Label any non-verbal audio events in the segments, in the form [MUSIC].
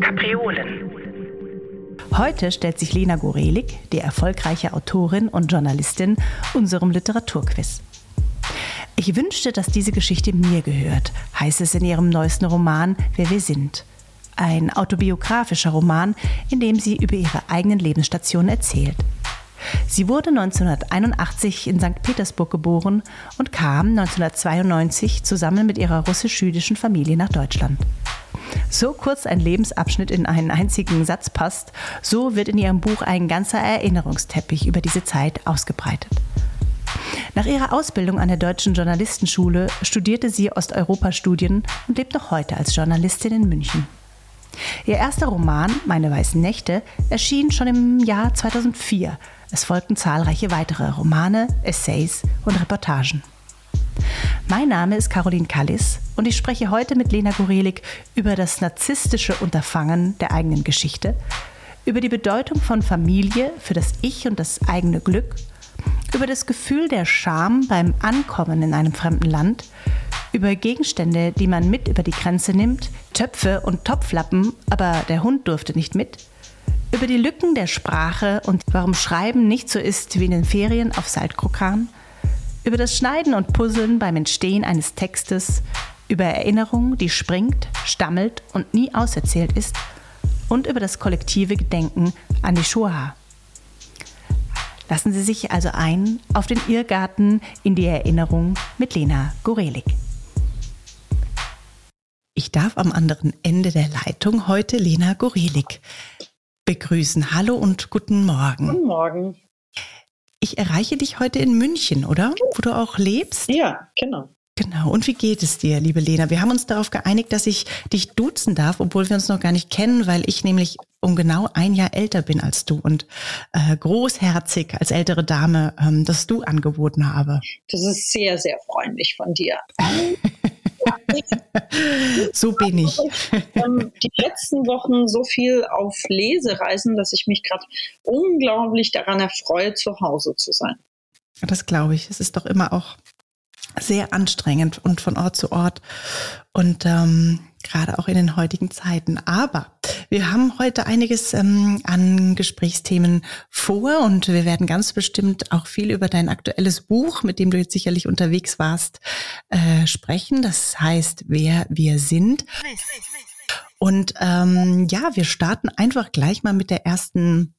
Kapriolen. Heute stellt sich Lena Gorelik, die erfolgreiche Autorin und Journalistin, unserem Literaturquiz. Ich wünschte, dass diese Geschichte mir gehört, heißt es in ihrem neuesten Roman Wer wir sind. Ein autobiografischer Roman, in dem sie über ihre eigenen Lebensstationen erzählt. Sie wurde 1981 in St. Petersburg geboren und kam 1992 zusammen mit ihrer russisch-jüdischen Familie nach Deutschland. So kurz ein Lebensabschnitt in einen einzigen Satz passt, so wird in ihrem Buch ein ganzer Erinnerungsteppich über diese Zeit ausgebreitet. Nach ihrer Ausbildung an der Deutschen Journalistenschule studierte sie Osteuropa-Studien und lebt noch heute als Journalistin in München. Ihr erster Roman, Meine weißen Nächte, erschien schon im Jahr 2004. Es folgten zahlreiche weitere Romane, Essays und Reportagen. Mein Name ist Caroline Kallis und ich spreche heute mit Lena Gorelik über das narzisstische Unterfangen der eigenen Geschichte, über die Bedeutung von Familie für das Ich und das eigene Glück, über das Gefühl der Scham beim Ankommen in einem fremden Land, über Gegenstände, die man mit über die Grenze nimmt, Töpfe und Topflappen, aber der Hund durfte nicht mit, über die Lücken der Sprache und warum Schreiben nicht so ist wie in den Ferien auf Saltkrokan, über das Schneiden und Puzzeln beim Entstehen eines Textes, über Erinnerung, die springt, stammelt und nie auserzählt ist und über das kollektive Gedenken an die Shoah. Lassen Sie sich also ein auf den Irrgarten in die Erinnerung mit Lena Gorelik. Ich darf am anderen Ende der Leitung heute Lena Gorelik begrüßen. Hallo und guten Morgen. Guten Morgen. Ich erreiche dich heute in München, oder? Wo du auch lebst? Ja, genau. Genau. Und wie geht es dir, liebe Lena? Wir haben uns darauf geeinigt, dass ich dich duzen darf, obwohl wir uns noch gar nicht kennen, weil ich nämlich um genau ein Jahr älter bin als du und äh, großherzig als ältere Dame ähm, das Du angeboten habe. Das ist sehr, sehr freundlich von dir. [LAUGHS] so bin ich. Ähm, die letzten Wochen so viel auf Lesereisen, dass ich mich gerade unglaublich daran erfreue, zu Hause zu sein. Das glaube ich. Es ist doch immer auch sehr anstrengend und von Ort zu Ort und ähm, gerade auch in den heutigen Zeiten. Aber wir haben heute einiges ähm, an Gesprächsthemen vor und wir werden ganz bestimmt auch viel über dein aktuelles Buch, mit dem du jetzt sicherlich unterwegs warst, äh, sprechen. Das heißt, wer wir sind. Und ähm, ja, wir starten einfach gleich mal mit der ersten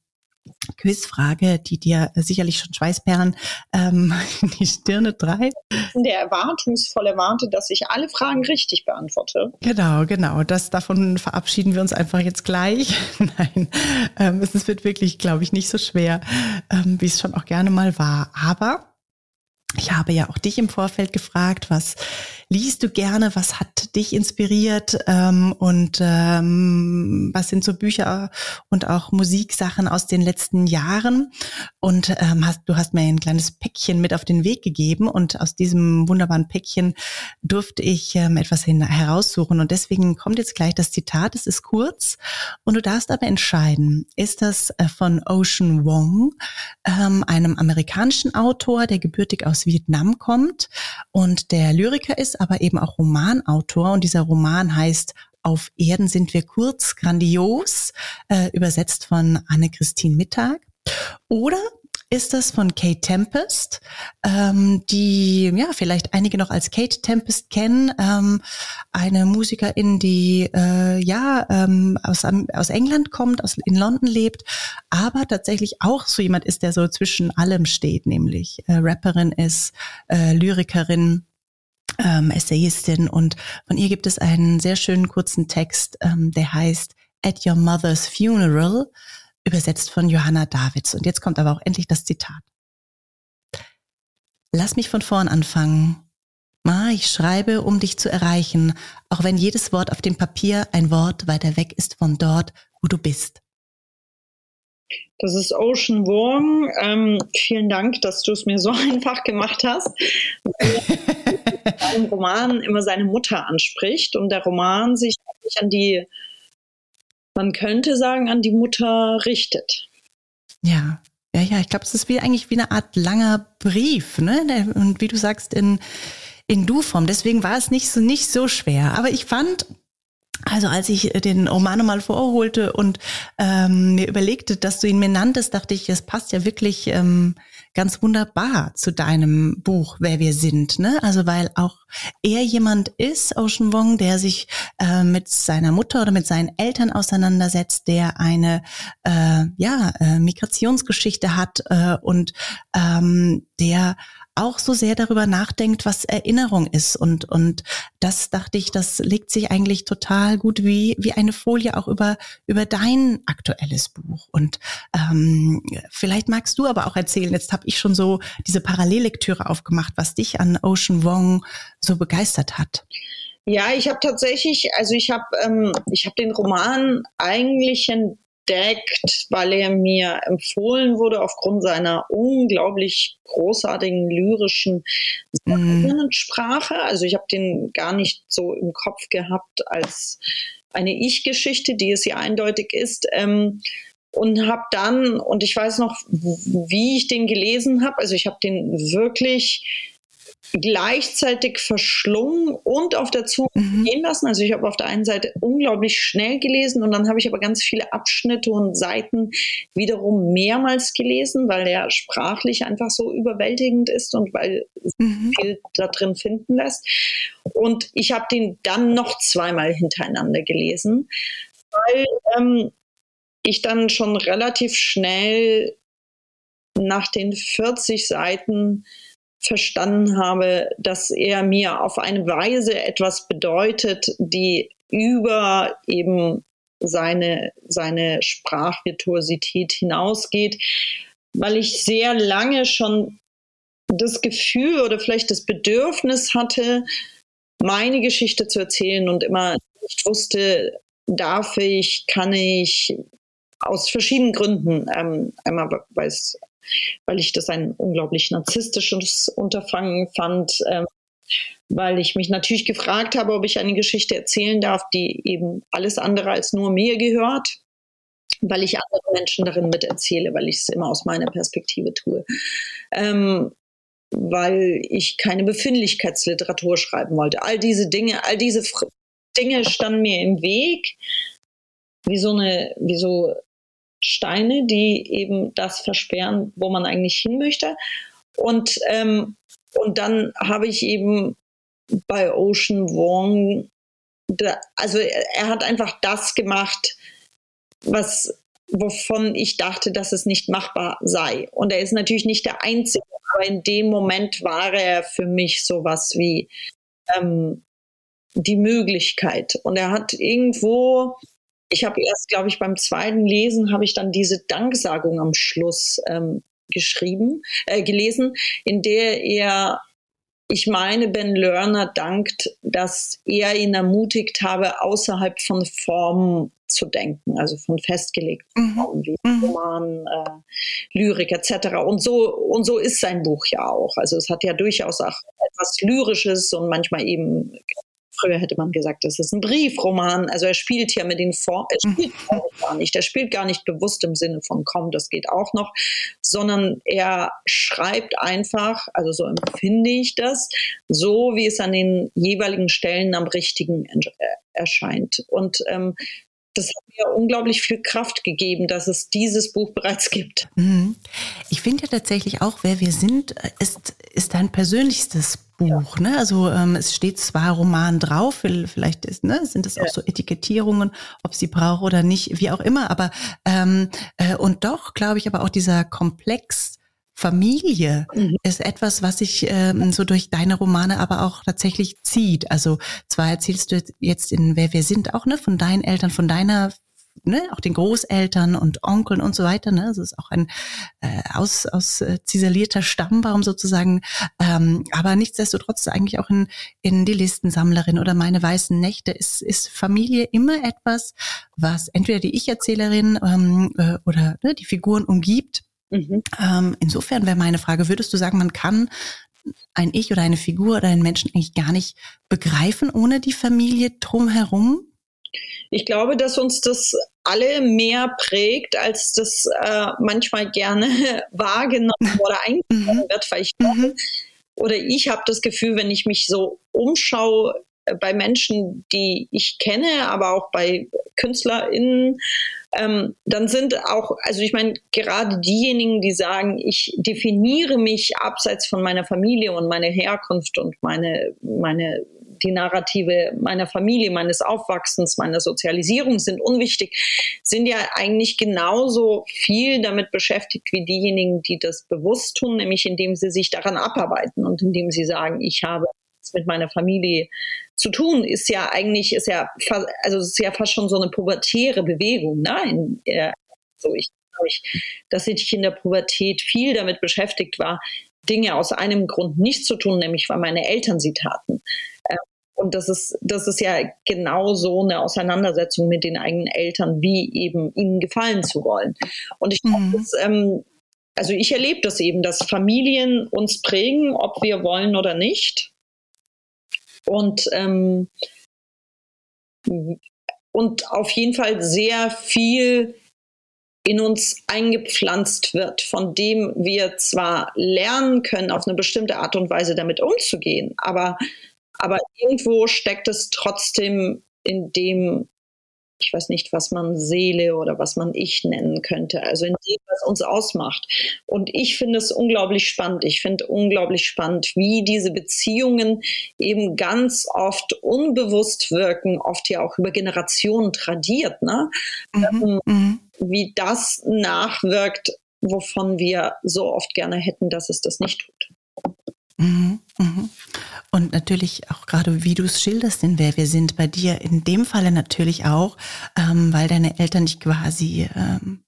Quizfrage, die dir sicherlich schon Schweißperlen ähm, [LAUGHS] in die Stirne treibt. Der erwartungsvoll erwartet, dass ich alle Fragen richtig beantworte. Genau, genau. Das davon verabschieden wir uns einfach jetzt gleich. [LAUGHS] Nein, ähm, es wird wirklich, glaube ich, nicht so schwer, ähm, wie es schon auch gerne mal war. Aber ich habe ja auch dich im Vorfeld gefragt, was liest du gerne, was hat dich inspiriert? Ähm, und ähm, was sind so Bücher und auch Musiksachen aus den letzten Jahren. Und ähm, hast, du hast mir ein kleines Päckchen mit auf den Weg gegeben und aus diesem wunderbaren Päckchen durfte ich ähm, etwas hin, heraussuchen. Und deswegen kommt jetzt gleich das Zitat, es ist kurz. Und du darfst aber entscheiden, ist das äh, von Ocean Wong, ähm, einem amerikanischen Autor, der gebürtig aus Vietnam kommt und der Lyriker ist, aber eben auch Romanautor. Und dieser Roman heißt Auf Erden sind wir kurz, grandios, äh, übersetzt von Anne-Christine Mittag. Oder ist das von Kate Tempest, ähm, die ja vielleicht einige noch als Kate Tempest kennen, ähm, eine Musikerin, die äh, ja ähm, aus, aus England kommt, aus, in London lebt, aber tatsächlich auch so jemand ist, der so zwischen allem steht, nämlich äh, Rapperin ist, äh, Lyrikerin ähm, Essayistin und von ihr gibt es einen sehr schönen kurzen Text, ähm, der heißt At Your Mother's Funeral, übersetzt von Johanna Davids. Und jetzt kommt aber auch endlich das Zitat. Lass mich von vorn anfangen. Ma, ich schreibe, um dich zu erreichen, auch wenn jedes Wort auf dem Papier ein Wort weiter weg ist von dort, wo du bist. Das ist Ocean Wong. Ähm, vielen Dank, dass du es mir so [LAUGHS] einfach gemacht hast. [LAUGHS] [LAUGHS] im Roman immer seine Mutter anspricht und der Roman sich an die, man könnte sagen, an die Mutter richtet. Ja, ja, ja, ich glaube, es ist wie eigentlich wie eine Art langer Brief, ne? Und wie du sagst, in, in Du-Form. Deswegen war es nicht so, nicht so schwer. Aber ich fand, also als ich den Roman mal vorholte und ähm, mir überlegte, dass du ihn mir nanntest, dachte ich, es passt ja wirklich ähm, ganz wunderbar zu deinem Buch, wer wir sind. Ne? Also weil auch er jemand ist, Ocean Wong, der sich äh, mit seiner Mutter oder mit seinen Eltern auseinandersetzt, der eine äh, ja äh, Migrationsgeschichte hat äh, und ähm, der auch so sehr darüber nachdenkt, was Erinnerung ist. Und, und das dachte ich, das legt sich eigentlich total gut wie, wie eine Folie auch über, über dein aktuelles Buch. Und ähm, vielleicht magst du aber auch erzählen, jetzt habe ich schon so diese Parallellektüre aufgemacht, was dich an Ocean Wong so begeistert hat. Ja, ich habe tatsächlich, also ich habe ähm, ich habe den Roman eigentlich entdeckt, weil er mir empfohlen wurde aufgrund seiner unglaublich großartigen lyrischen mhm. Sprache. Also ich habe den gar nicht so im Kopf gehabt als eine Ich-Geschichte, die es ja eindeutig ist. Ähm, und habe dann, und ich weiß noch, wie ich den gelesen habe, also ich habe den wirklich gleichzeitig verschlungen und auf der Zunge mhm. gehen lassen. Also ich habe auf der einen Seite unglaublich schnell gelesen und dann habe ich aber ganz viele Abschnitte und Seiten wiederum mehrmals gelesen, weil der sprachlich einfach so überwältigend ist und weil mhm. viel da drin finden lässt. Und ich habe den dann noch zweimal hintereinander gelesen, weil ähm, ich dann schon relativ schnell nach den 40 Seiten verstanden habe, dass er mir auf eine Weise etwas bedeutet, die über eben seine, seine Sprachvirtuosität hinausgeht, weil ich sehr lange schon das Gefühl oder vielleicht das Bedürfnis hatte, meine Geschichte zu erzählen und immer nicht wusste, darf ich, kann ich, aus verschiedenen Gründen. Ähm, einmal, weil es weil ich das ein unglaublich narzisstisches Unterfangen fand, ähm, weil ich mich natürlich gefragt habe, ob ich eine Geschichte erzählen darf, die eben alles andere als nur mir gehört, weil ich andere Menschen darin miterzähle, weil ich es immer aus meiner Perspektive tue. Ähm, weil ich keine Befindlichkeitsliteratur schreiben wollte. All diese Dinge, all diese Dinge standen mir im Weg, wie so eine, wie so Steine, die eben das versperren, wo man eigentlich hin möchte. Und, ähm, und dann habe ich eben bei Ocean Wong, da, also er hat einfach das gemacht, was wovon ich dachte, dass es nicht machbar sei. Und er ist natürlich nicht der Einzige, aber in dem Moment war er für mich sowas wie ähm, die Möglichkeit. Und er hat irgendwo ich habe erst, glaube ich, beim zweiten Lesen habe ich dann diese Danksagung am Schluss ähm, geschrieben, äh, gelesen, in der er, ich meine, Ben Lerner dankt, dass er ihn ermutigt habe, außerhalb von Formen zu denken, also von festgelegten mhm. Formen wie mhm. Roman, äh, Lyrik etc. Und so und so ist sein Buch ja auch. Also es hat ja durchaus auch etwas Lyrisches und manchmal eben Früher hätte man gesagt, das ist ein Briefroman. Also er spielt hier mit den Formen, er mhm. spielt gar nicht. Er spielt gar nicht bewusst im Sinne von komm, das geht auch noch, sondern er schreibt einfach, also so empfinde ich das, so wie es an den jeweiligen Stellen am richtigen äh, erscheint. Und ähm, das hat mir unglaublich viel Kraft gegeben, dass es dieses Buch [LAUGHS] bereits gibt. Mhm. Ich finde ja tatsächlich auch, wer wir sind, ist, ist dein persönlichstes Buch. Ja. Ne? Also ähm, es steht zwar Roman drauf, vielleicht ist, ne, sind es ja. auch so Etikettierungen, ob sie braucht oder nicht, wie auch immer. Aber ähm, äh, und doch glaube ich aber auch dieser Komplex Familie mhm. ist etwas, was sich ähm, so durch deine Romane aber auch tatsächlich zieht. Also zwar erzählst du jetzt in Wer wir sind auch ne von deinen Eltern, von deiner ne, auch den Großeltern und Onkeln und so weiter. Ne? Das ist auch ein äh, aus, aus äh, ziselierter Stammbaum sozusagen. Ähm, aber nichtsdestotrotz eigentlich auch in, in die Listensammlerin oder meine weißen Nächte ist, ist Familie immer etwas, was entweder die Ich-Erzählerin ähm, äh, oder ne, die Figuren umgibt Mhm. Ähm, insofern wäre meine Frage, würdest du sagen, man kann ein Ich oder eine Figur oder einen Menschen eigentlich gar nicht begreifen ohne die Familie drumherum? Ich glaube, dass uns das alle mehr prägt, als das äh, manchmal gerne [LAUGHS] wahrgenommen oder eingenommen mhm. wird, weil ich mhm. oder ich habe das Gefühl, wenn ich mich so umschaue bei Menschen, die ich kenne, aber auch bei KünstlerInnen, ähm, dann sind auch, also ich meine, gerade diejenigen, die sagen, ich definiere mich abseits von meiner Familie und meiner Herkunft und meine, meine die Narrative meiner Familie, meines Aufwachsens, meiner Sozialisierung sind unwichtig, sind ja eigentlich genauso viel damit beschäftigt wie diejenigen, die das bewusst tun, nämlich indem sie sich daran abarbeiten und indem sie sagen, ich habe mit meiner Familie zu tun, ist ja eigentlich, ist ja, also ist ja fast schon so eine pubertäre Bewegung. Ne? In, so ich, ich, dass ich in der Pubertät viel damit beschäftigt war, Dinge aus einem Grund nicht zu tun, nämlich weil meine Eltern sie taten. Ähm, und das ist, das ist ja genau so eine Auseinandersetzung mit den eigenen Eltern, wie eben ihnen gefallen zu wollen. Und ich glaube, mhm. ähm, also ich erlebe das eben, dass Familien uns prägen, ob wir wollen oder nicht. Und, ähm, und auf jeden Fall sehr viel in uns eingepflanzt wird, von dem wir zwar lernen können, auf eine bestimmte Art und Weise damit umzugehen, aber aber irgendwo steckt es trotzdem in dem, ich weiß nicht, was man Seele oder was man Ich nennen könnte, also in dem, was uns ausmacht. Und ich finde es unglaublich spannend. Ich finde unglaublich spannend, wie diese Beziehungen eben ganz oft unbewusst wirken, oft ja auch über Generationen tradiert, ne? Mhm. Ähm, mhm. Wie das nachwirkt, wovon wir so oft gerne hätten, dass es das nicht tut. Mhm. Mhm. Und natürlich auch gerade, wie du es schilderst, in wer wir sind, bei dir in dem Falle natürlich auch, ähm, weil deine Eltern dich quasi ähm,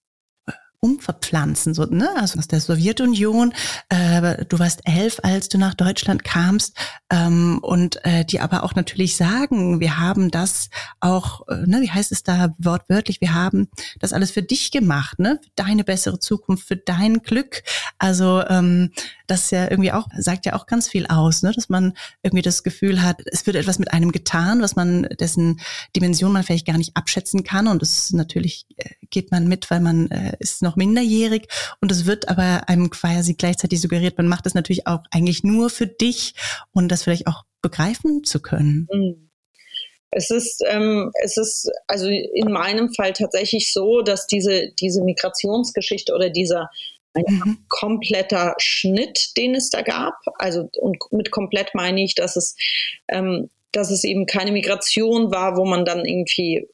umverpflanzen, so, ne? Also aus der Sowjetunion. Äh, du warst elf, als du nach Deutschland kamst ähm, und äh, die aber auch natürlich sagen, wir haben das auch, äh, ne, wie heißt es da wortwörtlich, wir haben das alles für dich gemacht, ne? Für deine bessere Zukunft, für dein Glück. Also ähm, das ja irgendwie auch, sagt ja auch ganz viel aus, ne? dass man irgendwie das Gefühl hat, es wird etwas mit einem getan, was man, dessen Dimension man vielleicht gar nicht abschätzen kann. Und das natürlich äh, geht man mit, weil man äh, ist noch minderjährig. Und es wird aber einem quasi gleichzeitig suggeriert, man macht es natürlich auch eigentlich nur für dich und das vielleicht auch begreifen zu können. Mhm. Es ist, ähm, es ist also in meinem Fall tatsächlich so, dass diese, diese Migrationsgeschichte oder dieser ein mhm. kompletter Schnitt, den es da gab. Also und mit komplett meine ich, dass es, ähm, dass es eben keine Migration war, wo man dann irgendwie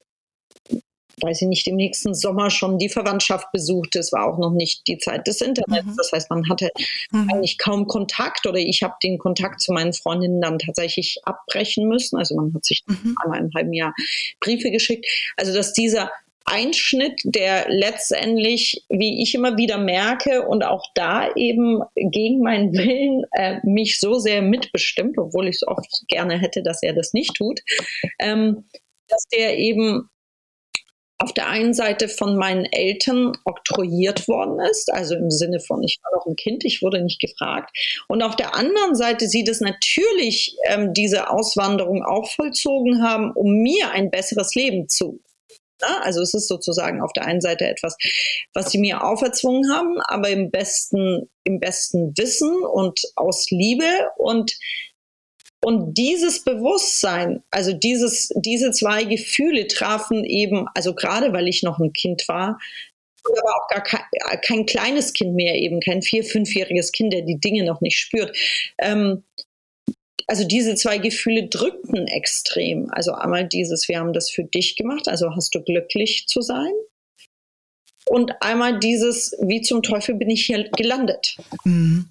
weiß ich nicht, im nächsten Sommer schon die Verwandtschaft besucht. Es war auch noch nicht die Zeit des Internets. Mhm. Das heißt, man hatte mhm. eigentlich kaum Kontakt oder ich habe den Kontakt zu meinen Freundinnen dann tatsächlich abbrechen müssen. Also man hat sich mhm. einmal im halben Jahr Briefe geschickt. Also dass dieser Einschnitt, der letztendlich, wie ich immer wieder merke, und auch da eben gegen meinen Willen äh, mich so sehr mitbestimmt, obwohl ich es oft gerne hätte, dass er das nicht tut, ähm, dass der eben auf der einen Seite von meinen Eltern oktroyiert worden ist, also im Sinne von, ich war noch ein Kind, ich wurde nicht gefragt. Und auf der anderen Seite sie das natürlich ähm, diese Auswanderung auch vollzogen haben, um mir ein besseres Leben zu also es ist sozusagen auf der einen Seite etwas, was sie mir auferzwungen haben, aber im besten, im besten Wissen und aus Liebe und und dieses Bewusstsein, also dieses, diese zwei Gefühle trafen eben, also gerade weil ich noch ein Kind war, aber auch gar kein, kein kleines Kind mehr, eben kein vier-, fünfjähriges Kind, der die Dinge noch nicht spürt. Ähm, also diese zwei Gefühle drückten extrem. Also einmal dieses, wir haben das für dich gemacht, also hast du glücklich zu sein. Und einmal dieses, wie zum Teufel bin ich hier gelandet. Mhm.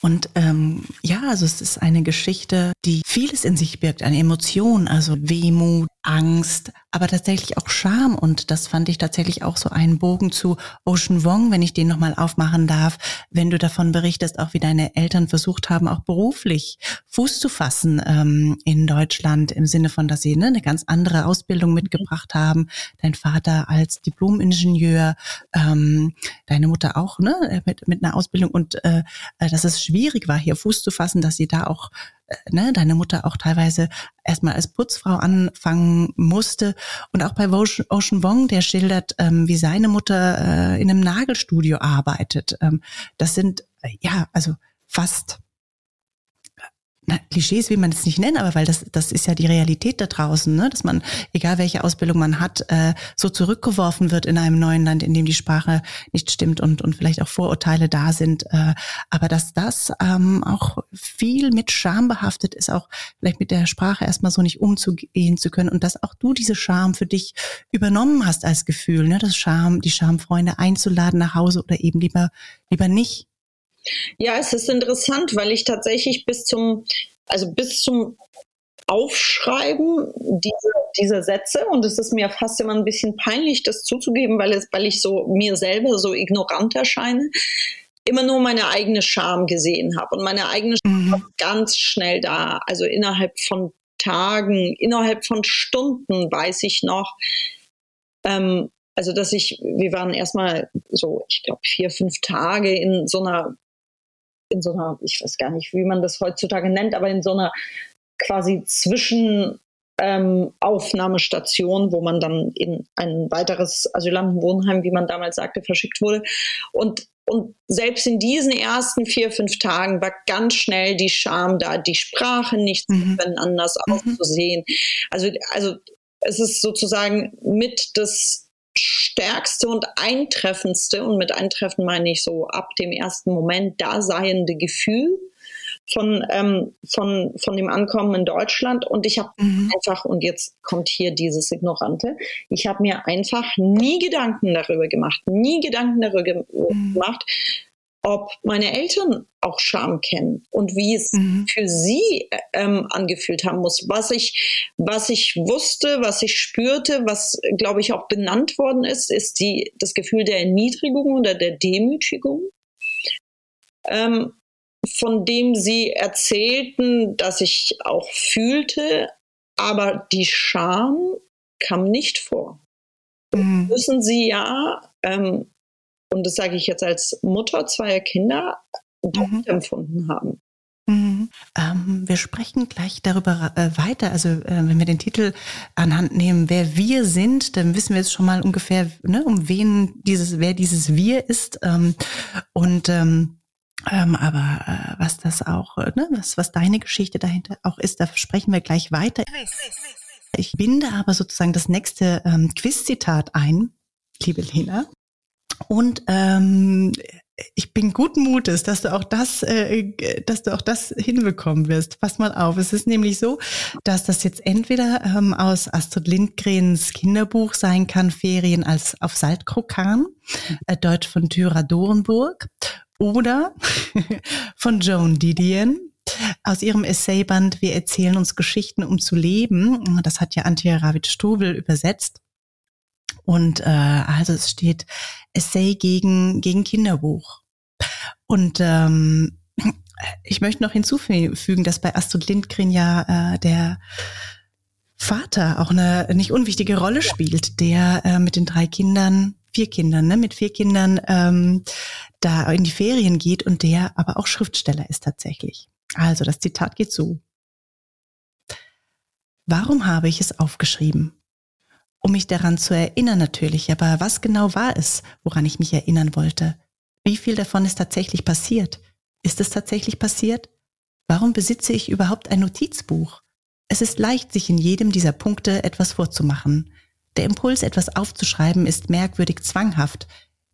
Und ähm, ja, also es ist eine Geschichte, die vieles in sich birgt, eine Emotion, also Wehmut, Angst, aber tatsächlich auch Scham. Und das fand ich tatsächlich auch so einen Bogen zu Ocean Wong, wenn ich den nochmal aufmachen darf, wenn du davon berichtest, auch wie deine Eltern versucht haben, auch beruflich Fuß zu fassen ähm, in Deutschland, im Sinne von, dass sie ne, eine ganz andere Ausbildung mitgebracht haben. Dein Vater als Diplom-Ingenieur, ähm, deine Mutter auch ne, mit, mit einer Ausbildung und äh, dass es schwierig war, hier Fuß zu fassen, dass sie da auch ne, deine Mutter auch teilweise erstmal als Putzfrau anfangen musste. Und auch bei Ocean Wong, der schildert, ähm, wie seine Mutter äh, in einem Nagelstudio arbeitet. Ähm, das sind, äh, ja, also fast na, Klischees will man es nicht nennen, aber weil das, das ist ja die Realität da draußen, ne? dass man, egal welche Ausbildung man hat, äh, so zurückgeworfen wird in einem neuen Land, in dem die Sprache nicht stimmt und, und vielleicht auch Vorurteile da sind. Äh, aber dass das ähm, auch viel mit Scham behaftet ist, auch vielleicht mit der Sprache erstmal so nicht umzugehen zu können und dass auch du diese Scham für dich übernommen hast als Gefühl, ne? das Scham, die Schamfreunde einzuladen nach Hause oder eben lieber, lieber nicht. Ja, es ist interessant, weil ich tatsächlich bis zum, also bis zum Aufschreiben diese, diese Sätze und es ist mir fast immer ein bisschen peinlich, das zuzugeben, weil, es, weil ich so mir selber so ignorant erscheine, immer nur meine eigene Scham gesehen habe und meine eigene Scham mhm. ganz schnell da, also innerhalb von Tagen, innerhalb von Stunden weiß ich noch, ähm, also dass ich, wir waren erstmal so, ich glaube, vier, fünf Tage in so einer in so einer, ich weiß gar nicht, wie man das heutzutage nennt, aber in so einer quasi zwischen ähm, Aufnahmestation, wo man dann in ein weiteres Asylantenwohnheim, wie man damals sagte, verschickt wurde. Und, und selbst in diesen ersten vier, fünf Tagen war ganz schnell die Scham da, die Sprache nicht mhm. anders mhm. auszusehen. Also, also es ist sozusagen mit das stärkste und eintreffendste, und mit eintreffen meine ich so ab dem ersten Moment daseiende Gefühl von, ähm, von, von dem Ankommen in Deutschland. Und ich habe mhm. einfach, und jetzt kommt hier dieses Ignorante, ich habe mir einfach nie Gedanken darüber gemacht, nie Gedanken darüber mhm. Ob meine Eltern auch Scham kennen und wie es mhm. für sie ähm, angefühlt haben muss. Was ich, was ich wusste, was ich spürte, was glaube ich auch benannt worden ist, ist die, das Gefühl der Erniedrigung oder der Demütigung, ähm, von dem sie erzählten, dass ich auch fühlte, aber die Scham kam nicht vor. Mhm. Müssen sie ja ähm, und das sage ich jetzt als Mutter zweier Kinder, mhm. empfunden haben. Mhm. Ähm, wir sprechen gleich darüber äh, weiter. Also äh, wenn wir den Titel anhand nehmen, wer wir sind, dann wissen wir jetzt schon mal ungefähr, ne, um wen dieses, wer dieses Wir ist. Ähm, und ähm, ähm, aber äh, was das auch, äh, ne, was, was deine Geschichte dahinter auch ist, da sprechen wir gleich weiter. Ich binde aber sozusagen das nächste ähm, Quiz-Zitat ein, liebe Lena. Und ähm, ich bin guten Mutes, dass du auch das, äh, dass du auch das hinbekommen wirst. Pass mal auf. Es ist nämlich so, dass das jetzt entweder ähm, aus Astrid Lindgrens Kinderbuch sein kann, Ferien als auf Saltkrokan, äh, Deutsch von Thyra Dorenburg, oder [LAUGHS] von Joan Didion, aus ihrem Essayband Wir erzählen uns Geschichten, um zu leben. Das hat ja Antje Ravitsch-Strubel übersetzt. Und äh, also es steht Essay gegen, gegen Kinderbuch. Und ähm, ich möchte noch hinzufügen, dass bei Astrid Lindgren ja äh, der Vater auch eine nicht unwichtige Rolle spielt, der äh, mit den drei Kindern, vier Kindern, ne, mit vier Kindern ähm, da in die Ferien geht und der aber auch Schriftsteller ist tatsächlich. Also das Zitat geht so. Warum habe ich es aufgeschrieben? Um mich daran zu erinnern natürlich. Aber was genau war es, woran ich mich erinnern wollte? Wie viel davon ist tatsächlich passiert? Ist es tatsächlich passiert? Warum besitze ich überhaupt ein Notizbuch? Es ist leicht, sich in jedem dieser Punkte etwas vorzumachen. Der Impuls, etwas aufzuschreiben, ist merkwürdig zwanghaft,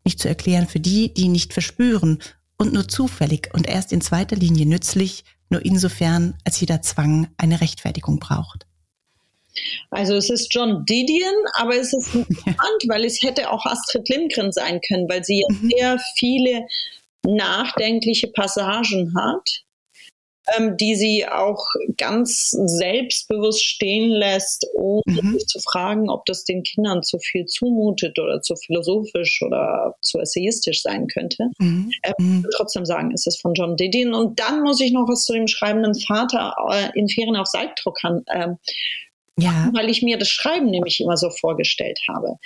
nicht zu erklären für die, die nicht verspüren und nur zufällig und erst in zweiter Linie nützlich, nur insofern, als jeder Zwang eine Rechtfertigung braucht. Also es ist John Didion, aber es ist interessant, [LAUGHS] weil es hätte auch Astrid Lindgren sein können, weil sie mhm. sehr viele nachdenkliche Passagen hat. ähm, die sie auch ganz selbstbewusst stehen lässt, ohne mhm. sich zu fragen, ob das den Kindern zu viel zumutet oder zu philosophisch oder zu essayistisch sein könnte. Mhm. Ähm, mhm. trotzdem sagen, ist es von John Didion. Und dann muss ich noch was zu dem schreibenden Vater äh, in Ferien auf Saltdruck ähm, ja. weil ich mir das Schreiben nämlich immer so vorgestellt habe.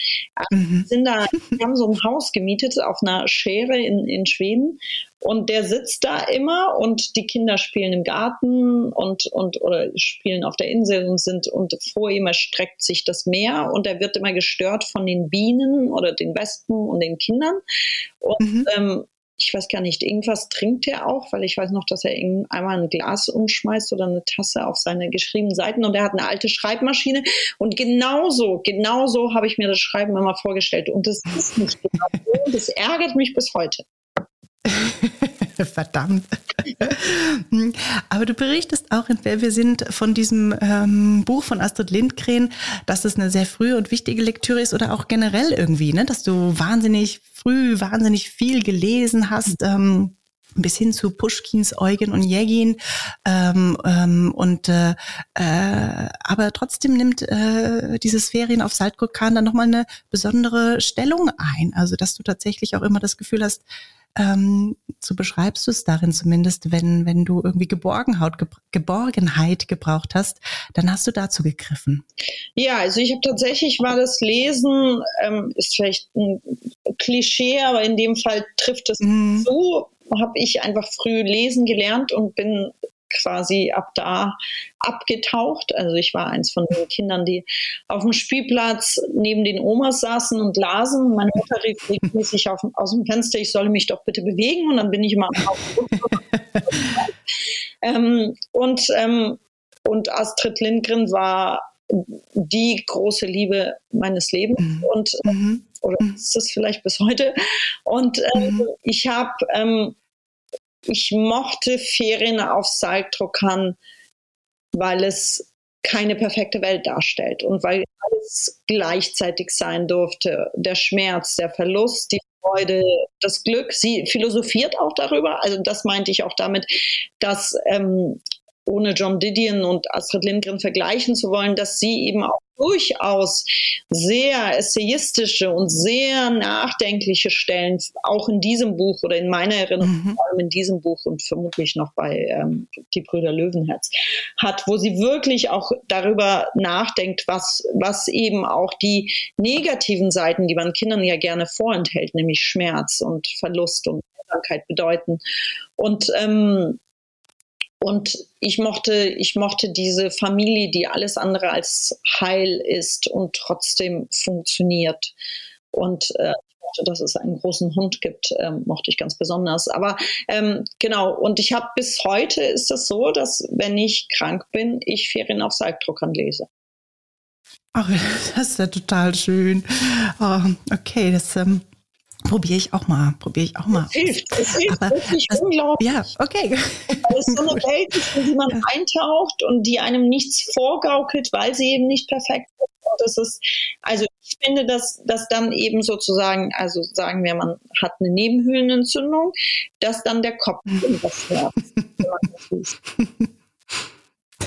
Mhm. Sind da, wir haben so ein Haus gemietet auf einer Schere in, in Schweden und der sitzt da immer und die Kinder spielen im Garten und, und oder spielen auf der Insel und sind und vor ihm erstreckt sich das Meer und er wird immer gestört von den Bienen oder den Wespen und den Kindern. Und mhm. ähm, ich weiß gar nicht, irgendwas trinkt er auch, weil ich weiß noch, dass er einmal ein Glas umschmeißt oder eine Tasse auf seine geschriebenen Seiten und er hat eine alte Schreibmaschine und genauso, genauso habe ich mir das Schreiben immer vorgestellt und das ist nicht genau so das ärgert mich bis heute. [LAUGHS] Verdammt. Aber du berichtest auch in Wer wir sind von diesem ähm, Buch von Astrid Lindgren, dass es eine sehr frühe und wichtige Lektüre ist oder auch generell irgendwie, ne? dass du wahnsinnig früh, wahnsinnig viel gelesen hast. Ähm, bis hin zu Pushkins Eugen und Jegin ähm, ähm, und äh, äh, aber trotzdem nimmt äh, dieses Ferien auf Saltgurkan dann nochmal eine besondere Stellung ein. Also dass du tatsächlich auch immer das Gefühl hast, ähm, so beschreibst du es darin zumindest, wenn, wenn du irgendwie Geborgenheit, Geborgenheit gebraucht hast, dann hast du dazu gegriffen. Ja, also ich habe tatsächlich war das Lesen, ähm, ist vielleicht ein Klischee, aber in dem Fall trifft es mhm. so, habe ich einfach früh lesen gelernt und bin quasi ab da abgetaucht. Also ich war eins von den Kindern, die auf dem Spielplatz neben den Omas saßen und lasen. Meine Mutter rief regelmäßig aus dem Fenster, ich solle mich doch bitte bewegen. Und dann bin ich immer am [LAUGHS] ähm, und, ähm, und Astrid Lindgren war die große Liebe meines Lebens mhm. und mhm. oder ist es vielleicht bis heute. Und ähm, mhm. ich habe ähm, ich mochte Ferien auf Saltdruckern, weil es keine perfekte Welt darstellt und weil alles gleichzeitig sein durfte. Der Schmerz, der Verlust, die Freude, das Glück. Sie philosophiert auch darüber. Also das meinte ich auch damit, dass ähm, ohne John Didion und Astrid Lindgren vergleichen zu wollen, dass sie eben auch durchaus sehr essayistische und sehr nachdenkliche Stellen auch in diesem Buch oder in meiner Erinnerung, mhm. vor allem in diesem Buch und vermutlich noch bei ähm, Die Brüder Löwenherz hat, wo sie wirklich auch darüber nachdenkt, was, was eben auch die negativen Seiten, die man Kindern ja gerne vorenthält, nämlich Schmerz und Verlust und Krankheit bedeuten. Und ähm, und ich mochte, ich mochte diese Familie, die alles andere als heil ist und trotzdem funktioniert. Und äh, dass es einen großen Hund gibt, ähm, mochte ich ganz besonders. Aber ähm, genau, und ich habe bis heute ist es das so, dass wenn ich krank bin, ich Ferien auf Salbdruckern lese. Ach, [LAUGHS] das ist ja total schön. Oh, okay, das ähm, Probiere ich auch mal, probiere ich auch mal. Es hilft, es hilft Aber wirklich das, unglaublich. Ja, okay. Weil es so eine [LAUGHS] Welt ist, in die man ja. eintaucht und die einem nichts vorgaukelt, weil sie eben nicht perfekt ist. Und das ist, also ich finde, dass, dass dann eben sozusagen, also sagen wir, man hat eine Nebenhöhlenentzündung, dass dann der Kopf [LAUGHS] irgendwas hört, wenn man das.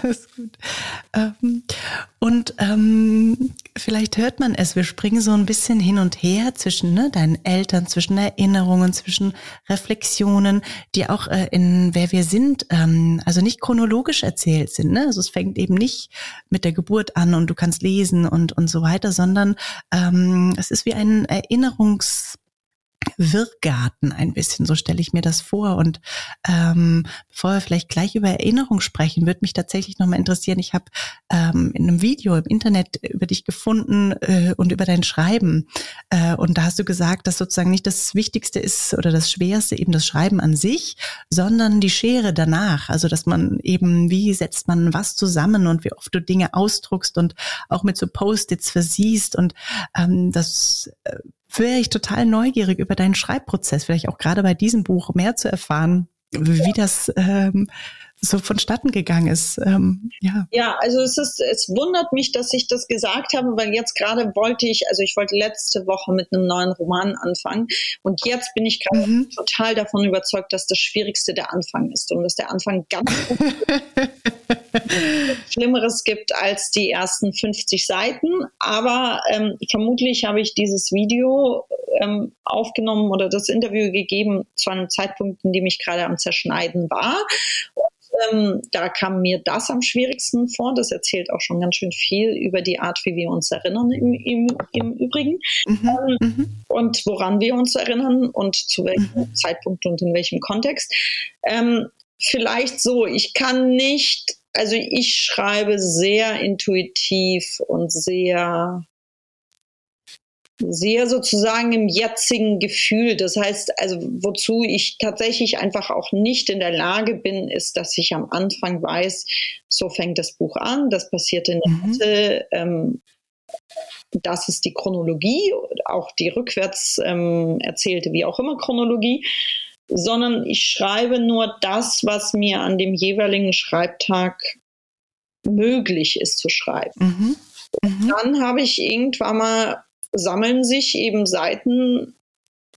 Ist gut. Ähm, und ähm, vielleicht hört man es, wir springen so ein bisschen hin und her zwischen ne, deinen Eltern, zwischen Erinnerungen, zwischen Reflexionen, die auch äh, in Wer wir sind, ähm, also nicht chronologisch erzählt sind. Ne? Also es fängt eben nicht mit der Geburt an und du kannst lesen und, und so weiter, sondern ähm, es ist wie ein Erinnerungs Wirrgarten ein bisschen, so stelle ich mir das vor. Und ähm, bevor wir vielleicht gleich über Erinnerung sprechen, würde mich tatsächlich nochmal interessieren. Ich habe ähm, in einem Video im Internet über dich gefunden äh, und über dein Schreiben. Äh, und da hast du gesagt, dass sozusagen nicht das Wichtigste ist oder das Schwerste eben das Schreiben an sich, sondern die Schere danach. Also dass man eben, wie setzt man was zusammen und wie oft du Dinge ausdruckst und auch mit so Post-its versiehst. Und ähm, das äh, wäre ich total neugierig über deinen Schreibprozess, vielleicht auch gerade bei diesem Buch mehr zu erfahren. wie das ähm, so vonstatten gegangen ist. Ähm, ja. ja, also es ist, es wundert mich, dass ich das gesagt habe, weil jetzt gerade wollte ich, also ich wollte letzte Woche mit einem neuen Roman anfangen und jetzt bin ich gerade mhm. total davon überzeugt, dass das Schwierigste der Anfang ist und dass der Anfang ganz [LAUGHS] [LAUGHS] Schlimmeres gibt als die ersten 50 Seiten. Aber ähm, vermutlich habe ich dieses Video ähm, aufgenommen oder das Interview gegeben zu einem Zeitpunkt, in dem ich gerade am Zerschneiden war. Und ähm, da kam mir das am schwierigsten vor. Das erzählt auch schon ganz schön viel über die Art, wie wir uns erinnern im, im, im Übrigen. Mhm, ähm, mhm. und woran wir uns erinnern und zu welchem mhm. Zeitpunkt und in welchem Kontext. Ähm, vielleicht so, ich kann nicht, also ich schreibe sehr intuitiv und sehr sehr sozusagen im jetzigen Gefühl. Das heißt, also wozu ich tatsächlich einfach auch nicht in der Lage bin, ist, dass ich am Anfang weiß, so fängt das Buch an, das passiert in der mhm. Mitte, ähm, das ist die Chronologie, auch die rückwärts ähm, erzählte, wie auch immer Chronologie, sondern ich schreibe nur das, was mir an dem jeweiligen Schreibtag möglich ist zu schreiben. Mhm. Mhm. Dann habe ich irgendwann mal sammeln sich eben Seiten,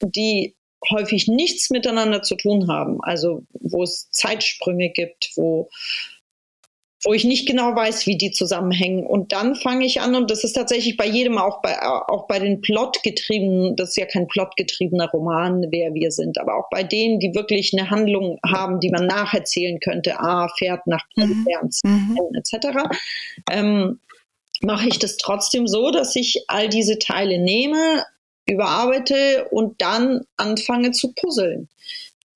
die häufig nichts miteinander zu tun haben. Also wo es Zeitsprünge gibt, wo, wo ich nicht genau weiß, wie die zusammenhängen. Und dann fange ich an, und das ist tatsächlich bei jedem, auch bei, auch bei den Plotgetriebenen, das ist ja kein plotgetriebener Roman, wer wir sind, aber auch bei denen, die wirklich eine Handlung haben, die man nacherzählen könnte, ah, fährt nach Präsenz, mhm. mhm. etc. Ähm, mache ich das trotzdem so, dass ich all diese Teile nehme, überarbeite und dann anfange zu puzzeln.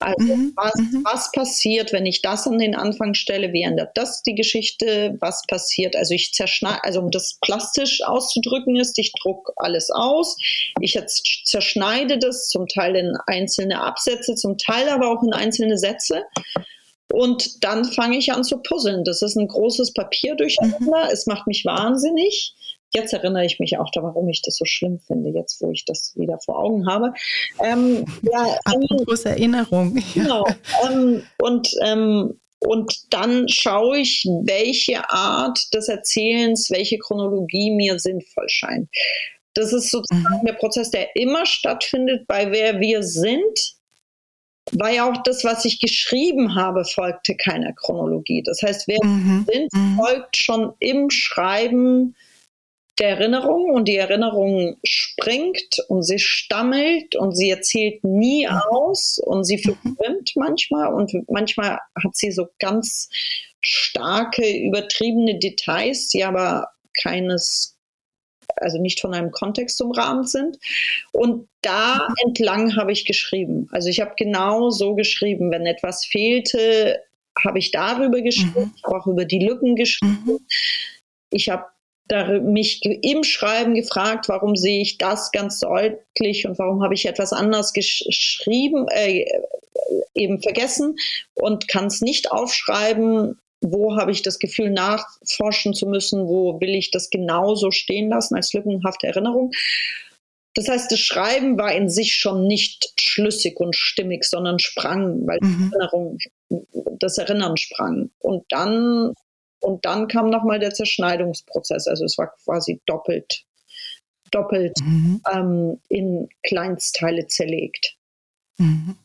Also mhm, was, mhm. was passiert, wenn ich das an den Anfang stelle? Wie ändert das die Geschichte? Was passiert? Also ich zerschneide, also um das plastisch auszudrücken ist, ich druck alles aus. Ich jetzt zerschneide das zum Teil in einzelne Absätze, zum Teil aber auch in einzelne Sätze. Und dann fange ich an zu puzzeln. Das ist ein großes Papier durcheinander. Mhm. Es macht mich wahnsinnig. Jetzt erinnere ich mich auch da, warum ich das so schlimm finde, jetzt wo ich das wieder vor Augen habe. Ähm, ja, Apropos ähm, Erinnerung. Genau. Ähm, und, ähm, und dann schaue ich, welche Art des Erzählens, welche Chronologie mir sinnvoll scheint. Das ist sozusagen mhm. der Prozess, der immer stattfindet bei wer wir sind weil ja auch das, was ich geschrieben habe, folgte keiner Chronologie. Das heißt, wer mhm. sind, mhm. folgt schon im Schreiben der Erinnerung und die Erinnerung springt und sie stammelt und sie erzählt nie mhm. aus und sie mhm. verwirrt manchmal und manchmal hat sie so ganz starke, übertriebene Details, die aber keines also nicht von einem Kontext umrahmt sind. Und da entlang habe ich geschrieben. Also ich habe genau so geschrieben, wenn etwas fehlte, habe ich darüber geschrieben, mhm. ich habe auch über die Lücken geschrieben. Mhm. Ich habe mich im Schreiben gefragt, warum sehe ich das ganz deutlich und warum habe ich etwas anders geschrieben, äh, eben vergessen und kann es nicht aufschreiben wo habe ich das Gefühl, nachforschen zu müssen, wo will ich das genauso stehen lassen als lückenhafte Erinnerung. Das heißt, das Schreiben war in sich schon nicht schlüssig und stimmig, sondern sprang, weil mhm. Erinnerung, das Erinnern sprang. Und dann, und dann kam nochmal der Zerschneidungsprozess. Also es war quasi doppelt, doppelt mhm. ähm, in Kleinstteile zerlegt. Mhm.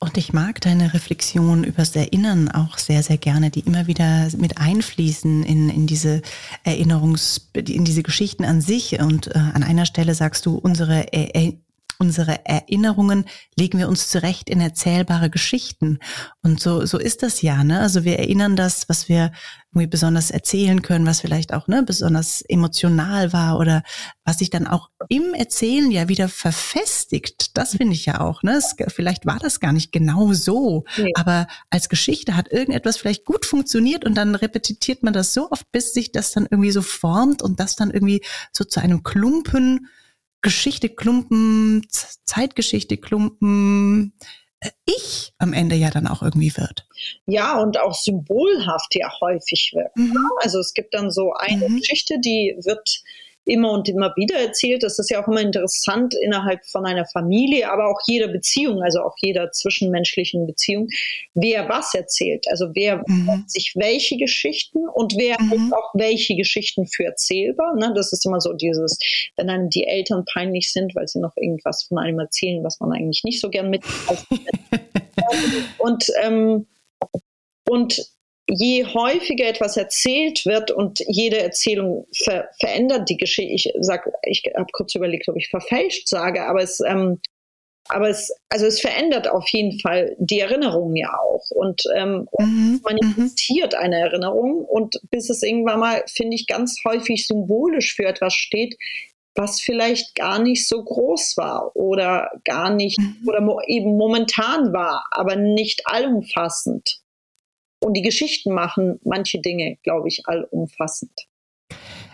Und ich mag deine Reflexion übers Erinnern auch sehr, sehr gerne, die immer wieder mit einfließen in, in diese Erinnerungs, in diese Geschichten an sich. Und äh, an einer Stelle sagst du, unsere er unsere Erinnerungen legen wir uns zurecht in erzählbare Geschichten. Und so, so ist das ja, ne? Also wir erinnern das, was wir irgendwie besonders erzählen können, was vielleicht auch, ne, besonders emotional war oder was sich dann auch im Erzählen ja wieder verfestigt. Das finde ich ja auch, ne? Es, vielleicht war das gar nicht genau so, nee. aber als Geschichte hat irgendetwas vielleicht gut funktioniert und dann repetiert man das so oft, bis sich das dann irgendwie so formt und das dann irgendwie so zu einem Klumpen Geschichte Klumpen, Zeitgeschichte Klumpen, äh, ich am Ende ja dann auch irgendwie wird. Ja, und auch symbolhaft ja häufig wird. Mhm. Also es gibt dann so eine mhm. Geschichte, die wird immer und immer wieder erzählt. Das ist ja auch immer interessant innerhalb von einer Familie, aber auch jeder Beziehung, also auch jeder zwischenmenschlichen Beziehung, wer was erzählt. Also wer mhm. sich welche Geschichten und wer mhm. auch welche Geschichten für erzählbar. Ne? Das ist immer so dieses, wenn einem die Eltern peinlich sind, weil sie noch irgendwas von einem erzählen, was man eigentlich nicht so gern mit. [LAUGHS] und ähm, und je häufiger etwas erzählt wird und jede Erzählung ver verändert die Geschichte, ich sag, ich habe kurz überlegt, ob ich verfälscht sage, aber es, ähm, aber es, also es verändert auf jeden Fall die Erinnerung ja auch und, ähm, mhm. manifestiert mhm. eine Erinnerung und bis es irgendwann mal, finde ich, ganz häufig symbolisch für etwas steht, was vielleicht gar nicht so groß war oder gar nicht mhm. oder mo eben momentan war, aber nicht allumfassend. Und die Geschichten machen manche Dinge, glaube ich, allumfassend.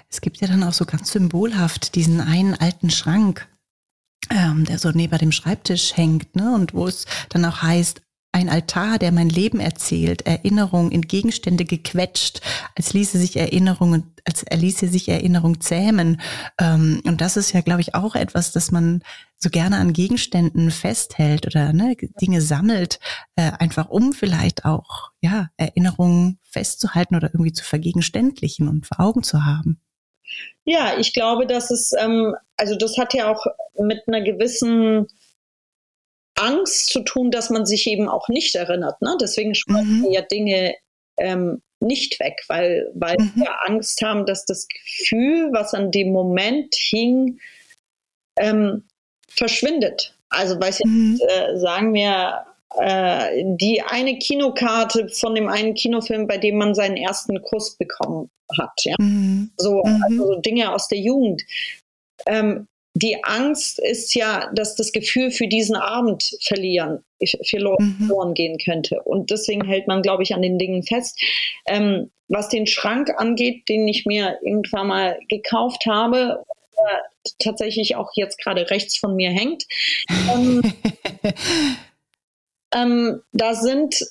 Es gibt ja dann auch so ganz symbolhaft diesen einen alten Schrank, ähm, der so neben dem Schreibtisch hängt, ne? Und wo es dann auch heißt, ein Altar, der mein Leben erzählt, Erinnerung in Gegenstände gequetscht, als ließe sich Erinnerung, als ließe sich Erinnerung zähmen. Ähm, und das ist ja, glaube ich, auch etwas, das man so gerne an Gegenständen festhält oder ne, Dinge sammelt, äh, einfach um vielleicht auch ja Erinnerungen festzuhalten oder irgendwie zu vergegenständlichen und vor Augen zu haben. Ja, ich glaube, dass es, ähm, also das hat ja auch mit einer gewissen Angst zu tun, dass man sich eben auch nicht erinnert. Ne? Deswegen schmeißen mhm. wir ja Dinge ähm, nicht weg, weil, weil mhm. wir Angst haben, dass das Gefühl, was an dem Moment hing, ähm, verschwindet. Also, weiß ich, mhm. äh, sagen wir, äh, die eine Kinokarte von dem einen Kinofilm, bei dem man seinen ersten Kuss bekommen hat. Ja? Mhm. So, mhm. also so Dinge aus der Jugend. Ähm, die Angst ist ja, dass das Gefühl für diesen Abend verlieren, verloren mhm. gehen könnte. Und deswegen hält man, glaube ich, an den Dingen fest. Ähm, was den Schrank angeht, den ich mir irgendwann mal gekauft habe, äh, tatsächlich auch jetzt gerade rechts von mir hängt, ähm, [LAUGHS] ähm, da sind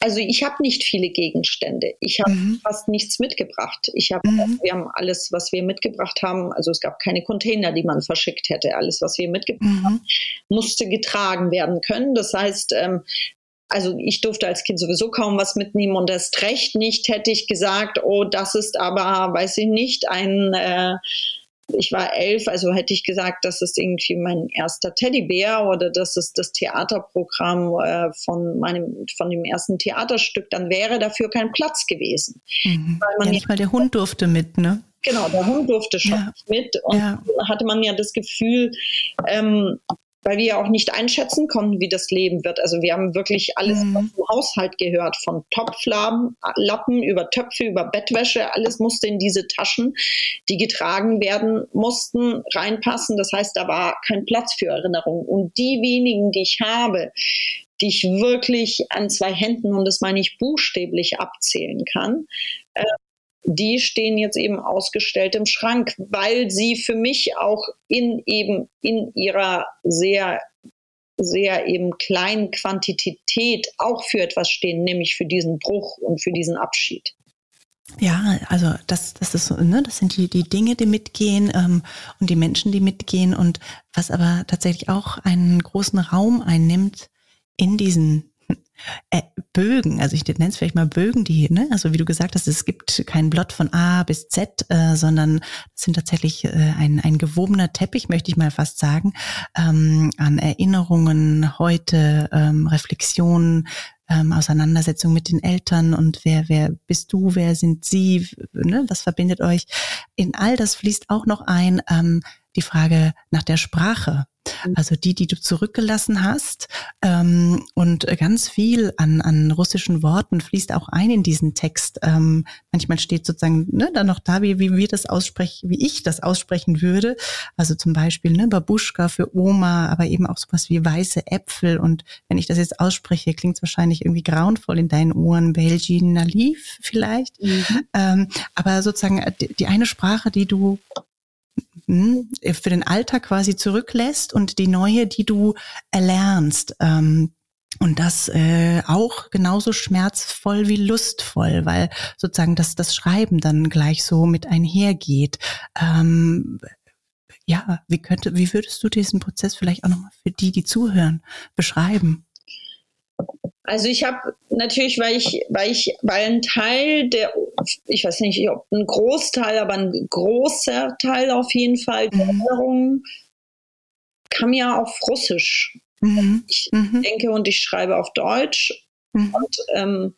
also ich habe nicht viele Gegenstände. Ich habe mhm. fast nichts mitgebracht. Ich habe, mhm. wir haben alles, was wir mitgebracht haben. Also es gab keine Container, die man verschickt hätte. Alles, was wir mitgebracht mhm. haben, musste getragen werden können. Das heißt, ähm, also ich durfte als Kind sowieso kaum was mitnehmen und erst recht nicht hätte ich gesagt, oh, das ist aber, weiß ich nicht, ein äh, ich war elf, also hätte ich gesagt, das ist irgendwie mein erster Teddybär oder das ist das Theaterprogramm äh, von meinem, von dem ersten Theaterstück, dann wäre dafür kein Platz gewesen. Mhm. ja, nicht mal der Hund durfte mit, ne? Genau, der Hund durfte schon ja. mit und ja. hatte man ja das Gefühl, ähm, weil wir ja auch nicht einschätzen konnten, wie das Leben wird. Also wir haben wirklich alles mhm. dem Haushalt gehört, von Topflappen Lappen über Töpfe, über Bettwäsche, alles musste in diese Taschen, die getragen werden mussten, reinpassen. Das heißt, da war kein Platz für Erinnerungen. Und die wenigen, die ich habe, die ich wirklich an zwei Händen, und das meine ich buchstäblich, abzählen kann, äh, die stehen jetzt eben ausgestellt im Schrank, weil sie für mich auch in eben in ihrer sehr sehr eben kleinen Quantität auch für etwas stehen, nämlich für diesen Bruch und für diesen Abschied. Ja, also das, das ist ne, das sind die, die Dinge, die mitgehen ähm, und die Menschen, die mitgehen und was aber tatsächlich auch einen großen Raum einnimmt in diesen äh, Bögen, also ich nenne es vielleicht mal Bögen, die, ne, also wie du gesagt hast, es gibt kein Blot von A bis Z, äh, sondern es sind tatsächlich äh, ein, ein gewobener Teppich, möchte ich mal fast sagen, ähm, an Erinnerungen heute, ähm, Reflexionen, ähm, Auseinandersetzung mit den Eltern und wer, wer bist du, wer sind sie, ne, was verbindet euch. In all das fließt auch noch ein ähm, die Frage nach der Sprache. Mhm. Also die, die du zurückgelassen hast. Ähm, und ganz viel an, an russischen Worten fließt auch ein in diesen Text. Ähm, manchmal steht sozusagen ne, dann noch da, wie, wie wir das aussprechen, wie ich das aussprechen würde. Also zum Beispiel ne, Babuschka für Oma, aber eben auch sowas wie weiße Äpfel. Und wenn ich das jetzt ausspreche, klingt es wahrscheinlich irgendwie grauenvoll in deinen Ohren. Belgien Naliv vielleicht. Mhm. Ähm, aber sozusagen die, die eine Sprache, die du für den Alltag quasi zurücklässt und die neue, die du erlernst. Ähm, Und das äh, auch genauso schmerzvoll wie lustvoll, weil sozusagen das, das Schreiben dann gleich so mit einhergeht. Ähm, ja, wie könnte, wie würdest du diesen Prozess vielleicht auch nochmal für die, die zuhören, beschreiben? Also ich habe natürlich, weil ich, weil ich, weil ein Teil der, ich weiß nicht, ob ein Großteil, aber ein großer Teil auf jeden Fall der mhm. Erinnerungen kam ja auf Russisch. Mhm. Ich mhm. denke und ich schreibe auf Deutsch. Mhm. Und, ähm,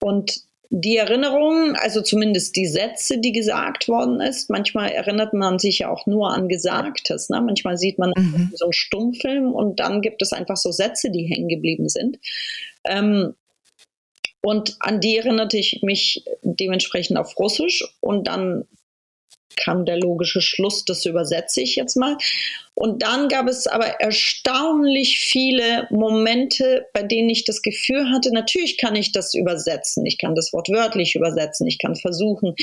und die Erinnerungen, also zumindest die Sätze, die gesagt worden ist, manchmal erinnert man sich ja auch nur an Gesagtes. Ne? Manchmal sieht man mhm. so einen Stummfilm und dann gibt es einfach so Sätze, die hängen geblieben sind. Ähm, und an die erinnerte ich mich dementsprechend auf Russisch und dann kam der logische Schluss, das übersetze ich jetzt mal. Und dann gab es aber erstaunlich viele Momente, bei denen ich das Gefühl hatte, natürlich kann ich das übersetzen, ich kann das wortwörtlich übersetzen, ich kann versuchen,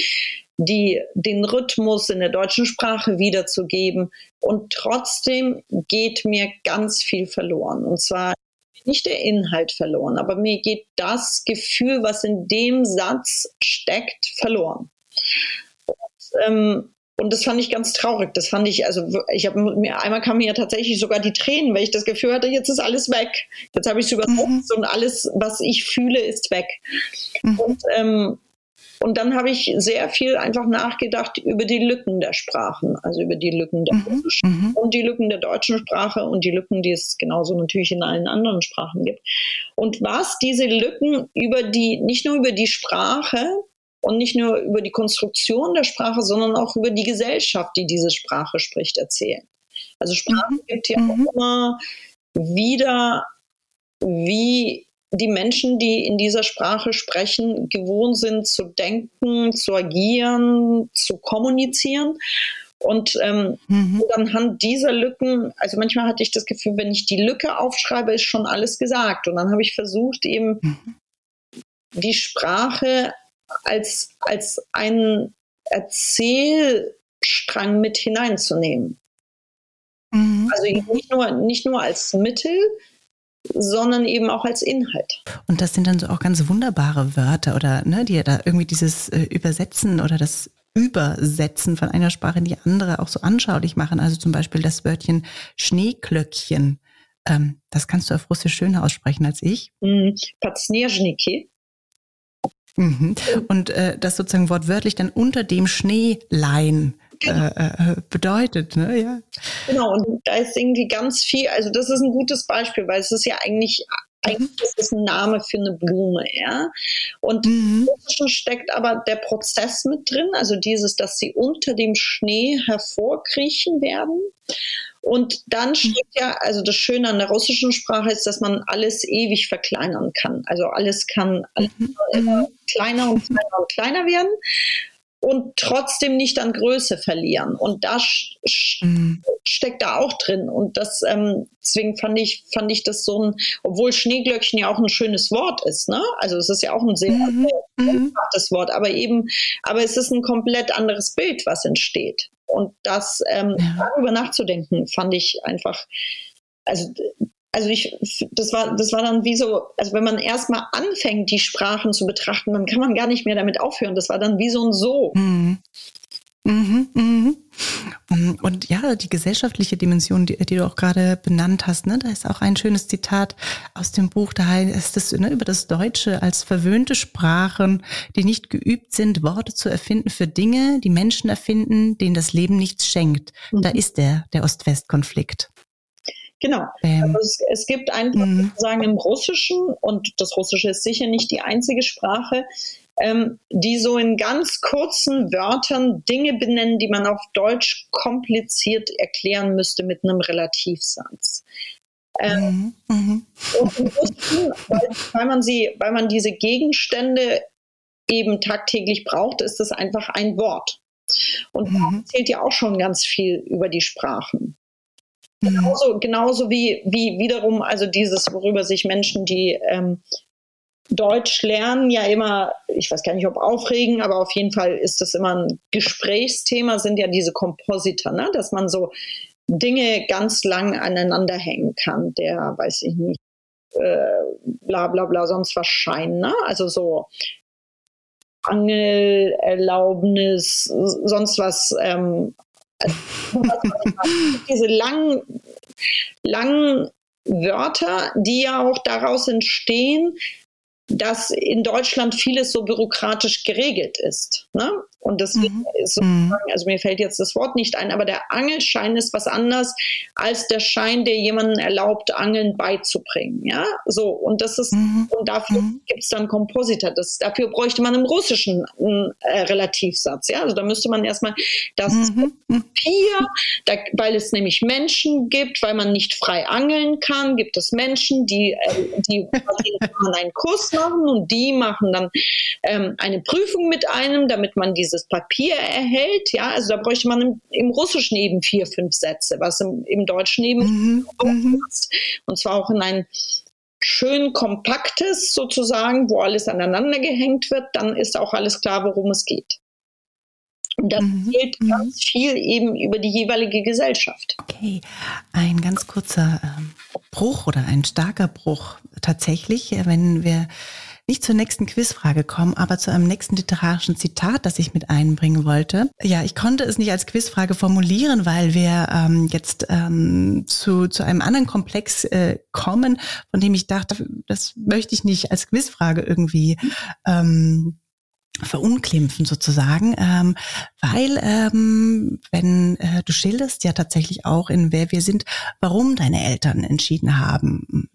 die, den Rhythmus in der deutschen Sprache wiederzugeben. Und trotzdem geht mir ganz viel verloren. Und zwar nicht der Inhalt verloren, aber mir geht das Gefühl, was in dem Satz steckt, verloren ähm, und das fand ich ganz traurig. Das fand ich, also ich habe mir einmal kam mir ja tatsächlich sogar die Tränen, weil ich das Gefühl hatte, jetzt ist alles weg. Jetzt habe ich es übersetzt mhm. und alles, was ich fühle, ist weg. Mhm. Und, ähm, und dann habe ich sehr viel einfach nachgedacht über die Lücken der Sprachen, also über die Lücken der mhm. mhm. und die Lücken der deutschen Sprache und die Lücken, die es genauso natürlich in allen anderen Sprachen gibt. Und was diese Lücken über die, nicht nur über die Sprache, und nicht nur über die Konstruktion der Sprache, sondern auch über die Gesellschaft, die diese Sprache spricht, erzählen. Also Sprache mhm. gibt ja mhm. auch immer wieder, wie die Menschen, die in dieser Sprache sprechen, gewohnt sind zu denken, zu agieren, zu kommunizieren. Und ähm, mhm. anhand dieser Lücken, also manchmal hatte ich das Gefühl, wenn ich die Lücke aufschreibe, ist schon alles gesagt. Und dann habe ich versucht, eben mhm. die Sprache als, als einen Erzählstrang mit hineinzunehmen. Mhm. Also nicht nur, nicht nur als Mittel, sondern eben auch als Inhalt. Und das sind dann so auch ganz wunderbare Wörter oder ne, die ja da irgendwie dieses äh, Übersetzen oder das Übersetzen von einer Sprache in die andere auch so anschaulich machen. Also zum Beispiel das Wörtchen Schneeklöckchen. Ähm, das kannst du auf Russisch schöner aussprechen als ich. Mm, Mhm. Und äh, das sozusagen wortwörtlich dann unter dem Schneelein genau. äh, äh, bedeutet, ne? Ja. Genau, und da ist irgendwie ganz viel, also das ist ein gutes Beispiel, weil es ist ja eigentlich eigentlich ist es ein Name für eine Blume, ja. Und mhm. steckt aber der Prozess mit drin, also dieses, dass sie unter dem Schnee hervorkriechen werden. Und dann mhm. steht ja, also das Schöne an der russischen Sprache ist, dass man alles ewig verkleinern kann. Also alles kann alles mhm. immer kleiner und kleiner und kleiner werden und trotzdem nicht an Größe verlieren. Und das mhm. steckt da auch drin. Und das, ähm, deswegen fand ich, fand ich das so ein, obwohl Schneeglöckchen ja auch ein schönes Wort ist, ne? Also es ist ja auch ein sehr mhm. einfaches Wort, aber eben, aber es ist ein komplett anderes Bild, was entsteht. Und das ähm, ja. darüber nachzudenken, fand ich einfach, also also ich, das war, das war dann wie so, also wenn man erstmal anfängt, die Sprachen zu betrachten, dann kann man gar nicht mehr damit aufhören. Das war dann wie so ein So. Mhm. Mhm, mhm. Und ja, die gesellschaftliche Dimension, die, die, du auch gerade benannt hast, ne, da ist auch ein schönes Zitat aus dem Buch, da heißt es ne, über das Deutsche als verwöhnte Sprachen, die nicht geübt sind, Worte zu erfinden für Dinge, die Menschen erfinden, denen das Leben nichts schenkt. Mhm. Da ist der, der Ost-West-Konflikt. Genau. Ähm. Also es, es, gibt einfach mhm. sozusagen im Russischen, und das Russische ist sicher nicht die einzige Sprache, ähm, die so in ganz kurzen Wörtern Dinge benennen, die man auf Deutsch kompliziert erklären müsste mit einem Relativsatz. Ähm, mhm. mhm. Russischen, weil, weil, man sie, weil man diese Gegenstände eben tagtäglich braucht, ist das einfach ein Wort. Und mhm. zählt ja auch schon ganz viel über die Sprachen. Genauso, genauso wie, wie wiederum, also dieses, worüber sich Menschen, die ähm, Deutsch lernen, ja immer, ich weiß gar nicht, ob aufregen, aber auf jeden Fall ist das immer ein Gesprächsthema, sind ja diese Kompositer, ne? dass man so Dinge ganz lang aneinander hängen kann. Der, weiß ich nicht, äh, bla bla bla sonst was Schein, ne? Also so Angelerlaubnis, sonst was. Ähm, [LAUGHS] diese langen, langen Wörter, die ja auch daraus entstehen, dass in Deutschland vieles so bürokratisch geregelt ist. Ne? Und deswegen mhm. ist sozusagen, mhm. also mir fällt jetzt das Wort nicht ein, aber der Angelschein ist was anderes als der Schein, der jemanden erlaubt, Angeln beizubringen. Ja, so. Und das ist, mhm. und dafür mhm. gibt es dann Kompositor. Das, dafür bräuchte man im Russischen einen äh, Relativsatz. Ja, also da müsste man erstmal das mhm. mhm. Papier, da, weil es nämlich Menschen gibt, weil man nicht frei angeln kann, gibt es Menschen, die, äh, die [LAUGHS] einen Kurs machen und die machen dann ähm, eine Prüfung mit einem, damit man diese dieses Papier erhält. Ja, also da bräuchte man im, im Russischen eben vier, fünf Sätze, was im, im Deutschen eben mhm, mhm. und zwar auch in ein schön kompaktes sozusagen, wo alles aneinander gehängt wird, dann ist auch alles klar, worum es geht. Und das mhm. gilt mhm. ganz viel eben über die jeweilige Gesellschaft. Okay, ein ganz kurzer ähm, Bruch oder ein starker Bruch tatsächlich, wenn wir nicht zur nächsten Quizfrage kommen, aber zu einem nächsten literarischen Zitat, das ich mit einbringen wollte. Ja, ich konnte es nicht als Quizfrage formulieren, weil wir ähm, jetzt ähm, zu, zu einem anderen Komplex äh, kommen, von dem ich dachte, das möchte ich nicht als Quizfrage irgendwie ähm, verunglimpfen sozusagen, ähm, weil ähm, wenn äh, du schilderst ja tatsächlich auch in wer wir sind, warum deine Eltern entschieden haben,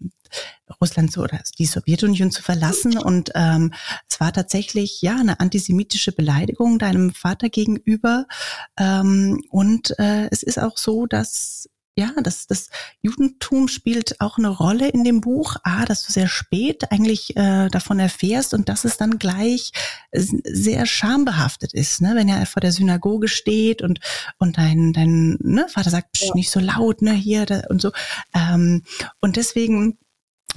Russland zu, oder die Sowjetunion zu verlassen. Und ähm, es war tatsächlich ja eine antisemitische Beleidigung deinem Vater gegenüber. Ähm, und äh, es ist auch so, dass ja, das, das Judentum spielt auch eine Rolle in dem Buch. Ah, dass du sehr spät eigentlich äh, davon erfährst und dass es dann gleich sehr schambehaftet ist, ne? wenn er vor der Synagoge steht und und dein dein ne, Vater sagt ja. nicht so laut, ne hier da, und so. Ähm, und deswegen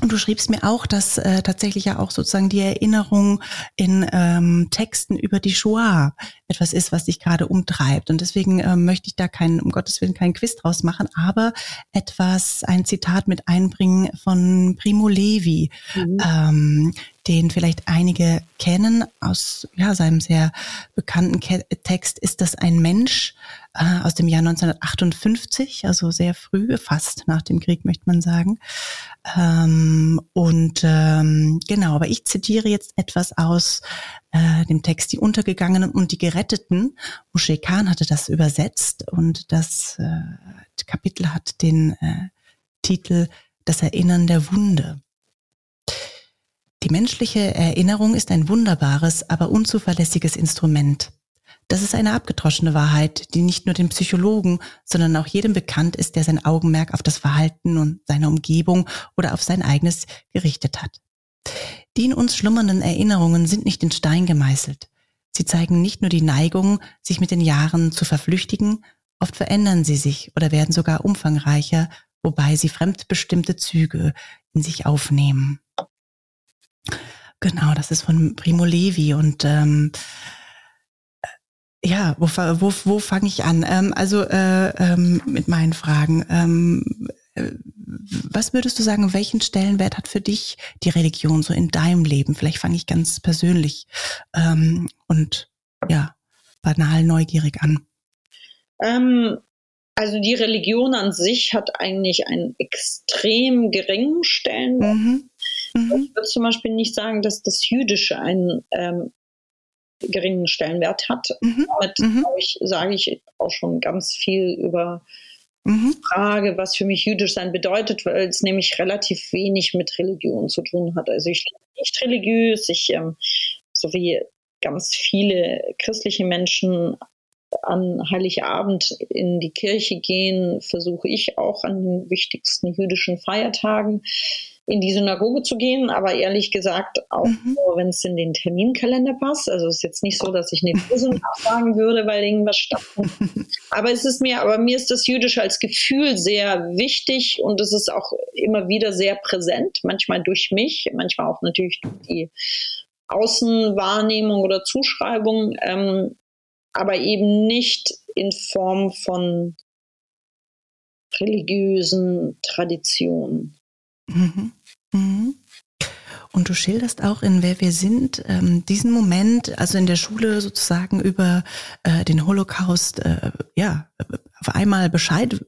und du schriebst mir auch, dass äh, tatsächlich ja auch sozusagen die Erinnerung in ähm, Texten über die Shoah etwas ist, was dich gerade umtreibt. Und deswegen äh, möchte ich da keinen, um Gottes Willen, keinen Quiz draus machen, aber etwas, ein Zitat mit einbringen von Primo Levi, mhm. ähm, den vielleicht einige kennen aus ja, seinem sehr bekannten Ke Text, ist das ein Mensch äh, aus dem Jahr 1958, also sehr früh, fast nach dem Krieg, möchte man sagen. Ähm, und ähm, genau, aber ich zitiere jetzt etwas aus äh, dem Text Die Untergegangenen und die Geretteten. Moshe Khan hatte das übersetzt und das äh, Kapitel hat den äh, Titel Das Erinnern der Wunde. Die menschliche Erinnerung ist ein wunderbares, aber unzuverlässiges Instrument. Das ist eine abgedroschene Wahrheit, die nicht nur den Psychologen, sondern auch jedem bekannt ist, der sein Augenmerk auf das Verhalten und seine Umgebung oder auf sein eigenes gerichtet hat. Die in uns schlummernden Erinnerungen sind nicht in Stein gemeißelt. Sie zeigen nicht nur die Neigung, sich mit den Jahren zu verflüchtigen, oft verändern sie sich oder werden sogar umfangreicher, wobei sie fremdbestimmte Züge in sich aufnehmen. Genau, das ist von Primo Levi und ähm, ja, wo, wo, wo fange ich an? Ähm, also äh, ähm, mit meinen Fragen. Ähm, äh, was würdest du sagen, welchen Stellenwert hat für dich die Religion so in deinem Leben? Vielleicht fange ich ganz persönlich ähm, und ja, banal neugierig an. Ähm, also die Religion an sich hat eigentlich einen extrem geringen Stellenwert. Mhm. Mhm. Ich würde zum Beispiel nicht sagen, dass das Jüdische einen ähm, geringen Stellenwert hat. Mhm. Damit mhm. ich, sage ich auch schon ganz viel über mhm. Frage, was für mich jüdisch sein bedeutet, weil es nämlich relativ wenig mit Religion zu tun hat. Also ich bin nicht religiös, ich ähm, so wie ganz viele christliche Menschen an Heiligabend in die Kirche gehen, versuche ich auch an den wichtigsten jüdischen Feiertagen in die Synagoge zu gehen, aber ehrlich gesagt auch mhm. nur, wenn es in den Terminkalender passt. Also es ist jetzt nicht so, dass ich eine Prüfung [LAUGHS] absagen würde, weil irgendwas stattfindet. aber es ist mir, aber mir ist das Jüdische als Gefühl sehr wichtig und es ist auch immer wieder sehr präsent, manchmal durch mich, manchmal auch natürlich durch die Außenwahrnehmung oder Zuschreibung, ähm, aber eben nicht in Form von religiösen Traditionen. Mhm. Mhm. Und du schilderst auch in Wer wir sind ähm, diesen Moment, also in der Schule sozusagen über äh, den Holocaust, äh, ja, auf einmal Bescheid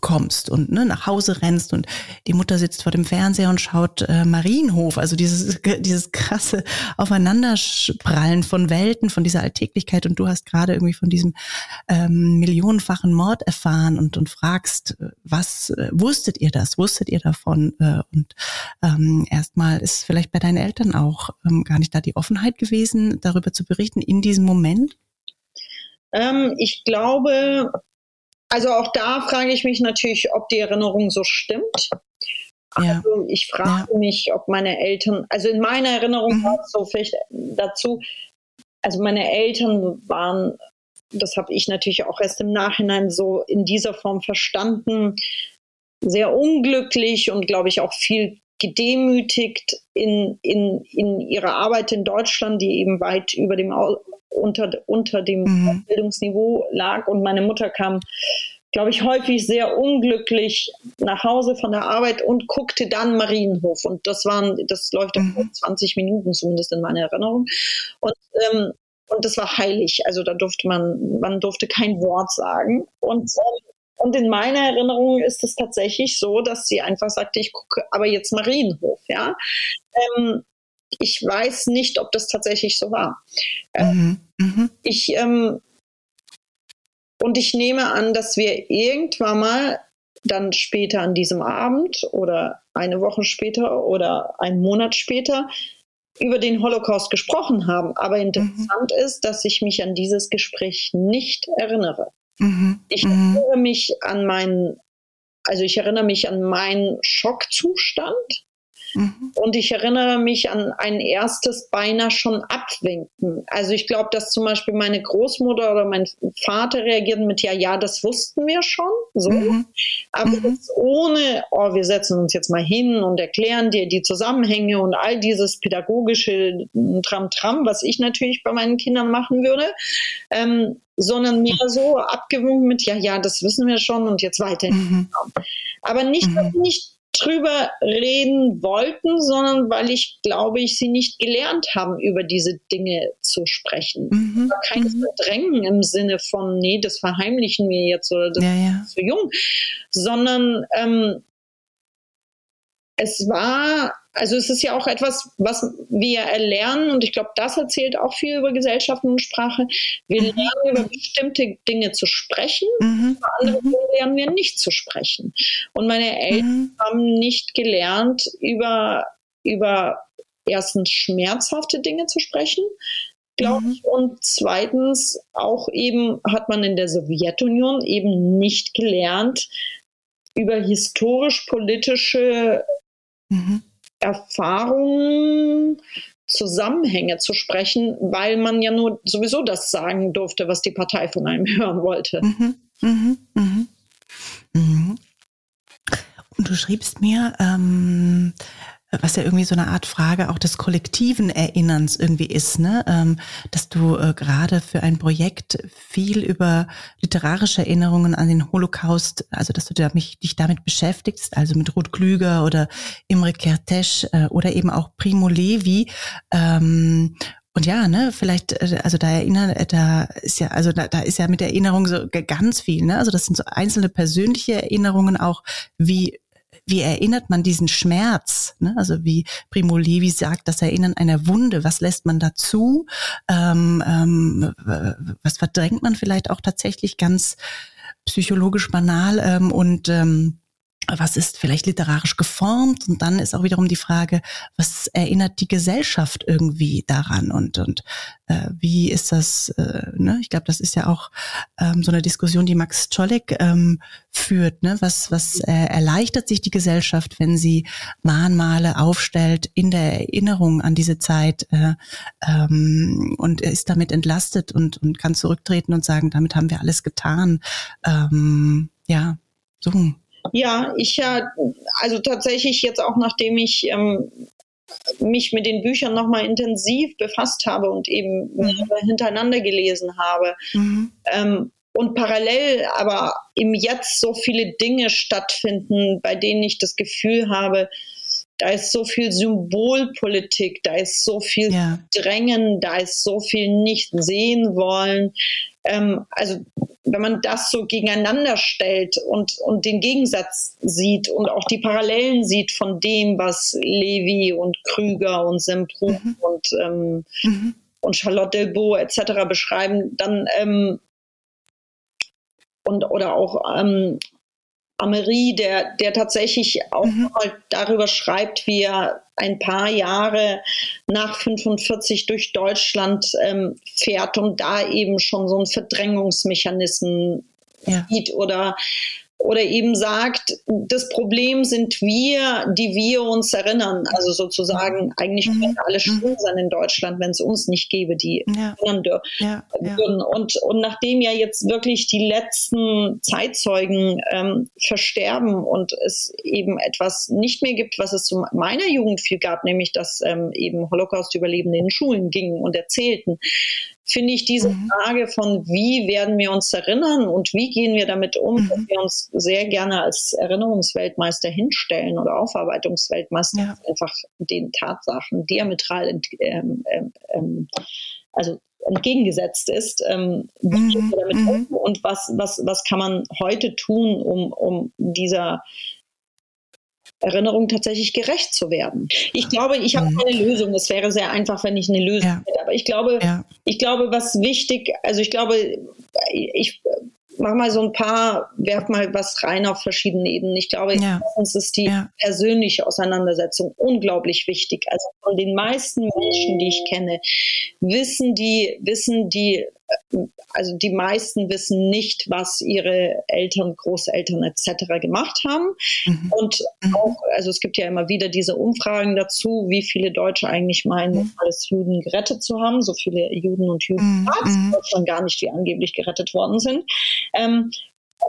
kommst und ne, nach Hause rennst und die Mutter sitzt vor dem Fernseher und schaut äh, Marienhof, also dieses, [LAUGHS] dieses krasse Aufeinanderprallen von Welten, von dieser Alltäglichkeit. Und du hast gerade irgendwie von diesem ähm, millionenfachen Mord erfahren und, und fragst, äh, was äh, wusstet ihr das, wusstet ihr davon? Äh, und ähm, erstmal ist vielleicht bei deinen Eltern auch ähm, gar nicht da die Offenheit gewesen, darüber zu berichten in diesem Moment? Ähm, ich glaube, also auch da frage ich mich natürlich, ob die Erinnerung so stimmt. Ja. Also ich frage ja. mich, ob meine Eltern, also in meiner Erinnerung mhm. war es so vielleicht dazu, also meine Eltern waren, das habe ich natürlich auch erst im Nachhinein so in dieser Form verstanden, sehr unglücklich und glaube ich auch viel gedemütigt in, in, in ihrer Arbeit in Deutschland, die eben weit über dem unter, unter dem mhm. Bildungsniveau lag. Und meine Mutter kam, glaube ich, häufig sehr unglücklich nach Hause von der Arbeit und guckte dann Marienhof. Und das waren, das läuft mhm. 20 Minuten zumindest in meiner Erinnerung. Und ähm, und das war heilig. Also da durfte man, man durfte kein Wort sagen. Und, ähm, und in meiner Erinnerung ist es tatsächlich so, dass sie einfach sagte, ich gucke aber jetzt Marienhof, ja. Ähm, ich weiß nicht, ob das tatsächlich so war. Äh, mhm. Mhm. Ich, ähm, und ich nehme an, dass wir irgendwann mal dann später an diesem Abend oder eine Woche später oder einen Monat später über den Holocaust gesprochen haben. Aber interessant mhm. ist, dass ich mich an dieses Gespräch nicht erinnere. Mhm. Ich mhm. erinnere mich an meinen, also ich erinnere mich an meinen Schockzustand. Mhm. Und ich erinnere mich an ein erstes beinahe schon Abwinken. Also ich glaube, dass zum Beispiel meine Großmutter oder mein Vater reagierten mit, ja, ja, das wussten wir schon. So. Mhm. Aber mhm. ohne, oh, wir setzen uns jetzt mal hin und erklären dir die Zusammenhänge und all dieses pädagogische Tram-Tram, was ich natürlich bei meinen Kindern machen würde. Ähm, sondern mehr so abgewunken mit, ja, ja, das wissen wir schon und jetzt weiter. Mhm. Aber nicht, mhm. nicht drüber reden wollten, sondern weil ich glaube, ich sie nicht gelernt haben, über diese Dinge zu sprechen. Mhm. Kein mhm. Verdrängen im Sinne von, nee, das verheimlichen wir jetzt oder das ja, ja. ist zu jung, sondern ähm, es war, also es ist ja auch etwas, was wir erlernen und ich glaube, das erzählt auch viel über Gesellschaften und Sprache. Wir mhm. lernen über bestimmte Dinge zu sprechen, mhm. über andere mhm. Dinge lernen wir nicht zu sprechen. Und meine Eltern mhm. haben nicht gelernt, über, über erstens schmerzhafte Dinge zu sprechen, glaube ich. Mhm. Und zweitens auch eben hat man in der Sowjetunion eben nicht gelernt, über historisch-politische mhm. Erfahrungen, Zusammenhänge zu sprechen, weil man ja nur sowieso das sagen durfte, was die Partei von einem [LAUGHS] hören wollte. Mhm. Mhm. Mhm. mhm. Und du schriebst mir, ähm, was ja irgendwie so eine Art Frage auch des kollektiven Erinnerns irgendwie ist, ne? Ähm, dass du äh, gerade für ein Projekt viel über literarische Erinnerungen an den Holocaust, also dass du dich damit beschäftigst, also mit Ruth Klüger oder Imre Kertész äh, oder eben auch Primo Levi. Ähm, und ja, ne, vielleicht, äh, also da erinnern, da ist ja, also da, da ist ja mit Erinnerung so ganz viel, ne? Also das sind so einzelne persönliche Erinnerungen auch, wie wie erinnert man diesen Schmerz? Ne? Also wie Primo Levi sagt, das Erinnern einer Wunde, was lässt man dazu? Ähm, ähm, was verdrängt man vielleicht auch tatsächlich ganz psychologisch banal ähm, und ähm, was ist vielleicht literarisch geformt und dann ist auch wiederum die Frage, was erinnert die Gesellschaft irgendwie daran und und äh, wie ist das? Äh, ne? Ich glaube, das ist ja auch ähm, so eine Diskussion, die Max Czolek ähm, führt. Ne? Was was äh, erleichtert sich die Gesellschaft, wenn sie Mahnmale aufstellt in der Erinnerung an diese Zeit äh, ähm, und ist damit entlastet und und kann zurücktreten und sagen, damit haben wir alles getan. Ähm, ja, so. Ja, ich ja, also tatsächlich jetzt auch nachdem ich ähm, mich mit den Büchern nochmal intensiv befasst habe und eben mhm. hintereinander gelesen habe. Mhm. Ähm, und parallel aber im Jetzt so viele Dinge stattfinden, bei denen ich das Gefühl habe, da ist so viel Symbolpolitik, da ist so viel ja. Drängen, da ist so viel nicht sehen wollen. Ähm, also wenn man das so gegeneinander stellt und, und den Gegensatz sieht und auch die Parallelen sieht von dem, was Levi und Krüger und Semprou mhm. und, ähm, mhm. und Charlotte Delbo etc. beschreiben, dann ähm, und oder auch ähm, Amery, der, der tatsächlich auch mhm. mal darüber schreibt, wie er ein paar Jahre nach 45 durch Deutschland ähm, fährt und da eben schon so ein Verdrängungsmechanismus ja. sieht oder oder eben sagt, das Problem sind wir, die wir uns erinnern. Also sozusagen, eigentlich mhm. könnte alles mhm. schlimm sein in Deutschland, wenn es uns nicht gäbe, die ja. erinnern ja. würden. Und, und nachdem ja jetzt wirklich die letzten Zeitzeugen ähm, versterben und es eben etwas nicht mehr gibt, was es zu meiner Jugend viel gab, nämlich dass ähm, eben Holocaust-Überlebende in Schulen gingen und erzählten, finde ich diese mhm. Frage von, wie werden wir uns erinnern und wie gehen wir damit um, mhm. dass wir uns sehr gerne als Erinnerungsweltmeister hinstellen oder Aufarbeitungsweltmeister, ja. einfach den Tatsachen diametral ent, ähm, ähm, ähm, also entgegengesetzt ist. Ähm, wie mhm. gehen wir damit mhm. um und was, was, was kann man heute tun, um, um dieser Erinnerung tatsächlich gerecht zu werden. Ich glaube, ich habe mhm. keine Lösung. Es wäre sehr einfach, wenn ich eine Lösung ja. hätte. Aber ich glaube, ja. ich glaube, was wichtig, also ich glaube, ich mach mal so ein paar, werf mal was rein auf verschiedene Ebenen. Ich glaube, ja. erstens ist die ja. persönliche Auseinandersetzung unglaublich wichtig. Also von den meisten Menschen, die ich kenne, wissen die, wissen die also die meisten wissen nicht, was ihre Eltern, Großeltern etc. gemacht haben. Mhm. Und mhm. auch, also es gibt ja immer wieder diese Umfragen dazu, wie viele Deutsche eigentlich meinen, mhm. alles Juden gerettet zu haben. So viele Juden und Juden mhm. in Deutschland gar nicht, die angeblich gerettet worden sind. Ähm,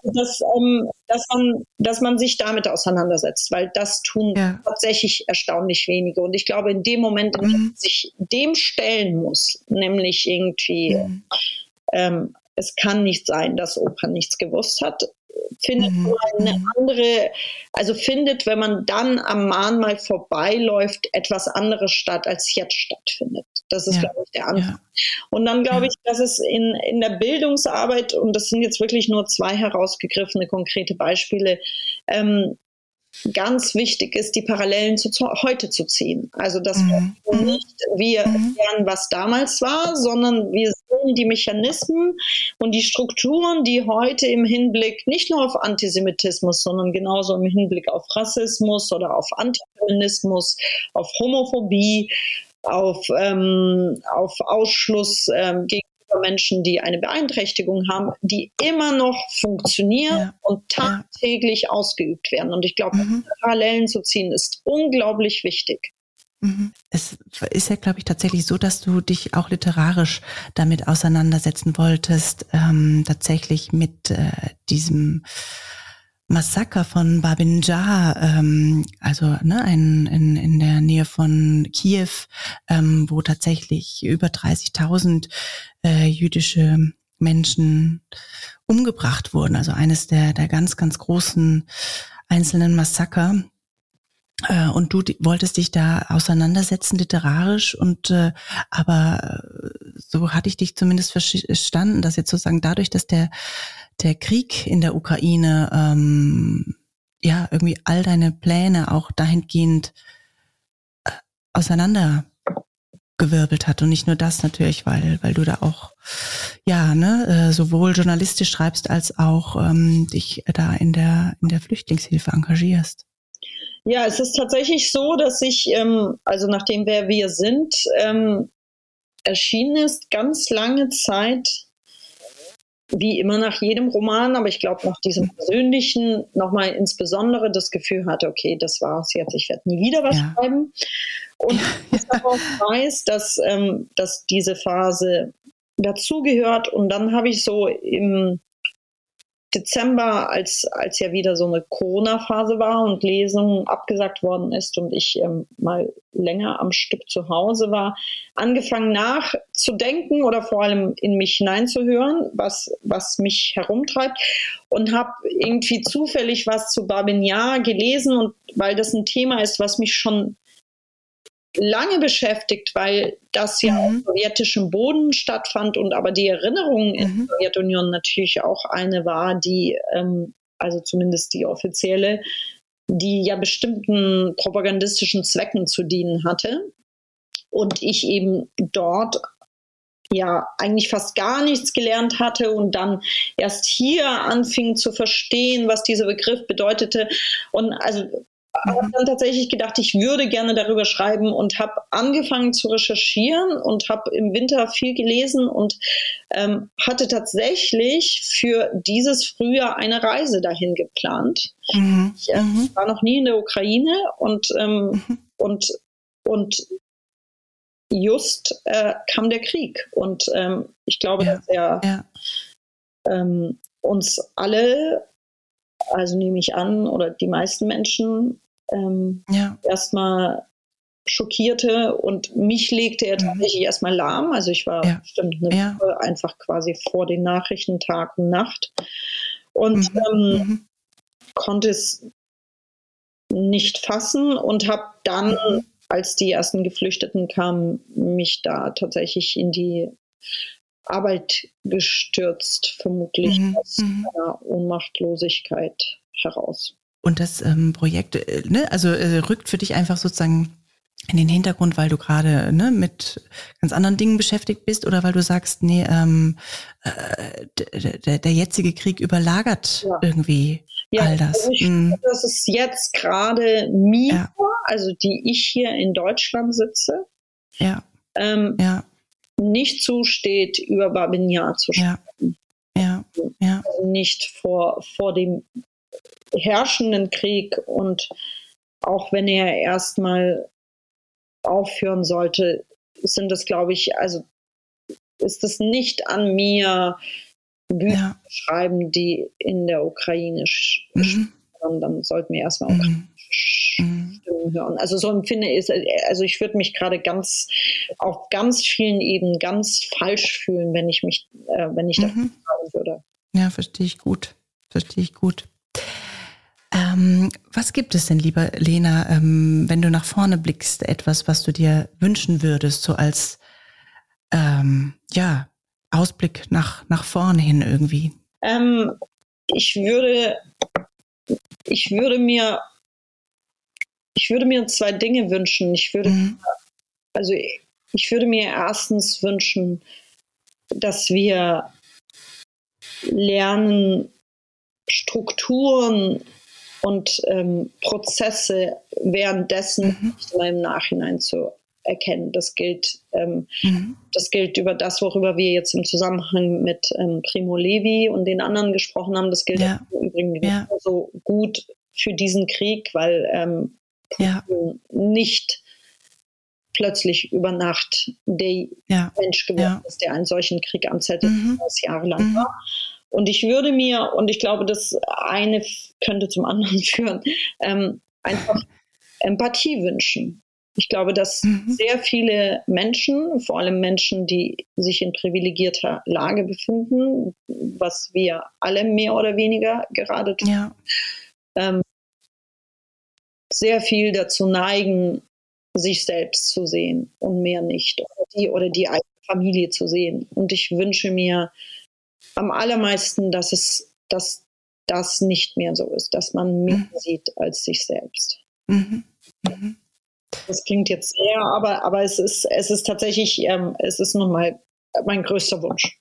dass, ähm, dass, man, dass man sich damit auseinandersetzt, weil das tun ja. tatsächlich erstaunlich wenige. Und ich glaube, in dem Moment, in dem mhm. man sich dem stellen muss, nämlich irgendwie, mhm. ähm, es kann nicht sein, dass Opa nichts gewusst hat, findet mhm. eine mhm. andere, also findet, wenn man dann am Mahnmal vorbeiläuft, etwas anderes statt, als jetzt stattfindet. Das ist, ja. glaube ich, der Anfang. Ja. Und dann glaube ja. ich, dass es in, in der Bildungsarbeit, und das sind jetzt wirklich nur zwei herausgegriffene konkrete Beispiele, ähm, ganz wichtig ist, die Parallelen zu, zu heute zu ziehen. Also dass mhm. wir nicht wir mhm. lernen, was damals war, sondern wir sehen die Mechanismen und die Strukturen, die heute im Hinblick nicht nur auf Antisemitismus, sondern genauso im Hinblick auf Rassismus oder auf Antifeminismus, auf Homophobie, auf, ähm, auf Ausschluss ähm, gegen Menschen, die eine Beeinträchtigung haben, die immer noch funktionieren ja. und tagtäglich ausgeübt werden. Und ich glaube, mhm. Parallelen zu ziehen ist unglaublich wichtig. Mhm. Es ist ja, glaube ich, tatsächlich so, dass du dich auch literarisch damit auseinandersetzen wolltest, ähm, tatsächlich mit äh, diesem Massaker von Babin Jar, ähm, also ne, ein, in, in der Nähe von Kiew, ähm, wo tatsächlich über 30.000 äh, jüdische Menschen umgebracht wurden. Also eines der, der ganz, ganz großen einzelnen Massaker. Äh, und du wolltest dich da auseinandersetzen literarisch und äh, aber äh, so hatte ich dich zumindest verstanden, dass jetzt sozusagen dadurch, dass der der Krieg in der Ukraine ähm, ja irgendwie all deine Pläne auch dahingehend äh, auseinandergewirbelt hat und nicht nur das natürlich, weil weil du da auch ja ne äh, sowohl journalistisch schreibst als auch ähm, dich da in der in der Flüchtlingshilfe engagierst. Ja, es ist tatsächlich so, dass ich ähm, also nachdem wer wir sind ähm, erschienen ist, ganz lange Zeit wie immer nach jedem Roman, aber ich glaube nach diesem persönlichen nochmal insbesondere das Gefühl hatte, okay, das war's jetzt, ich werde nie wieder was ja. schreiben. Und [LAUGHS] ich darauf weiß, dass, ähm, dass diese Phase dazugehört. Und dann habe ich so im Dezember, als, als ja wieder so eine Corona-Phase war und Lesung abgesagt worden ist und ich ähm, mal länger am Stück zu Hause war, angefangen nachzudenken oder vor allem in mich hineinzuhören, was, was mich herumtreibt und habe irgendwie zufällig was zu Babinjar gelesen und weil das ein Thema ist, was mich schon lange beschäftigt, weil das ja mhm. auf sowjetischem Boden stattfand und aber die Erinnerung mhm. in der Sowjetunion natürlich auch eine war, die, ähm, also zumindest die offizielle, die ja bestimmten propagandistischen Zwecken zu dienen hatte. Und ich eben dort ja eigentlich fast gar nichts gelernt hatte und dann erst hier anfing zu verstehen, was dieser Begriff bedeutete. Und also habe dann tatsächlich gedacht, ich würde gerne darüber schreiben und habe angefangen zu recherchieren und habe im Winter viel gelesen und ähm, hatte tatsächlich für dieses Frühjahr eine Reise dahin geplant. Mhm. Ich äh, mhm. war noch nie in der Ukraine und, ähm, mhm. und, und just äh, kam der Krieg. Und ähm, ich glaube, ja. dass er ja. ähm, uns alle, also nehme ich an, oder die meisten Menschen ähm, ja. erstmal schockierte und mich legte er mhm. tatsächlich mhm. erstmal lahm. Also ich war ja. bestimmt eine ja. Woche einfach quasi vor den Nachrichten Tag und Nacht und mhm. Ähm, mhm. konnte es nicht fassen und habe dann, mhm. als die ersten Geflüchteten kamen, mich da tatsächlich in die Arbeit gestürzt, vermutlich mhm. aus einer Ohnmachtlosigkeit heraus. Und das ähm, Projekt, äh, ne, also äh, rückt für dich einfach sozusagen in den Hintergrund, weil du gerade ne, mit ganz anderen Dingen beschäftigt bist oder weil du sagst, nee, ähm, äh, der, jetzige Krieg überlagert ja. irgendwie ja, all das. Also ich finde, dass es jetzt gerade mir, ja. also die ich hier in Deutschland sitze, ja. Ähm, ja. nicht zusteht, über Babinjar zu sprechen. Ja. Ja. ja. Also nicht vor, vor dem herrschenden Krieg und auch wenn er erstmal aufhören sollte, sind das, glaube ich, also ist es nicht an mir, Bücher ja. schreiben, die in der Ukraine mhm. dann sollten wir erstmal auch mhm. Stimmen hören. Also so empfinde ich, also ich würde mich gerade ganz auf ganz vielen Ebenen ganz falsch fühlen, wenn ich mich, äh, wenn ich mhm. das sagen würde. Ja, verstehe ich gut. Verstehe ich gut. Ähm, was gibt es denn, lieber Lena, ähm, wenn du nach vorne blickst, etwas, was du dir wünschen würdest, so als ähm, ja, Ausblick nach, nach vorne hin irgendwie? Ähm, ich würde, ich würde mir, ich würde mir zwei Dinge wünschen. Ich würde, mhm. also ich würde mir erstens wünschen, dass wir lernen, Strukturen und ähm, Prozesse währenddessen mhm. im Nachhinein zu erkennen. Das gilt, ähm, mhm. das gilt über das, worüber wir jetzt im Zusammenhang mit ähm, Primo Levi und den anderen gesprochen haben. Das gilt ja. im Übrigen ja. so gut für diesen Krieg, weil ähm, ja. nicht plötzlich über Nacht der ja. Mensch geworden ist, der einen solchen Krieg anzettelte, mhm. das jahrelang mhm. Und ich würde mir, und ich glaube, das eine könnte zum anderen [LAUGHS] führen, ähm, einfach Empathie wünschen. Ich glaube, dass mhm. sehr viele Menschen, vor allem Menschen, die sich in privilegierter Lage befinden, was wir alle mehr oder weniger gerade tun, ja. ähm, sehr viel dazu neigen, sich selbst zu sehen und mehr nicht. Oder die, oder die eigene Familie zu sehen. Und ich wünsche mir, am allermeisten, dass es, dass das nicht mehr so ist, dass man mehr mhm. sieht als sich selbst. Mhm. Mhm. Das klingt jetzt sehr, aber, aber es ist, es ist tatsächlich, ähm, es ist nun mal mein größter Wunsch.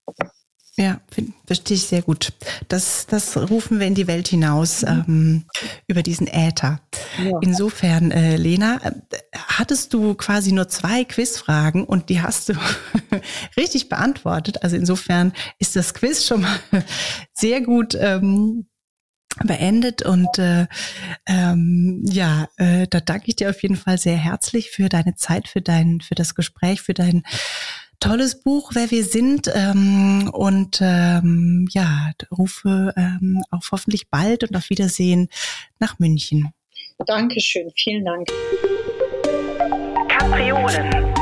Ja, verstehe ich sehr gut. Das, das rufen wir in die Welt hinaus mhm. ähm, über diesen Äther. Ja. Insofern, äh, Lena, äh, hattest du quasi nur zwei Quizfragen und die hast du [LAUGHS] richtig beantwortet. Also insofern ist das Quiz schon mal [LAUGHS] sehr gut ähm, beendet und äh, ähm, ja, äh, da danke ich dir auf jeden Fall sehr herzlich für deine Zeit, für dein, für das Gespräch, für dein tolles Buch, wer wir sind. Ähm, und ähm, ja, rufe ähm, auch hoffentlich bald und auf Wiedersehen nach München. Dankeschön, vielen Dank. Kapriolen.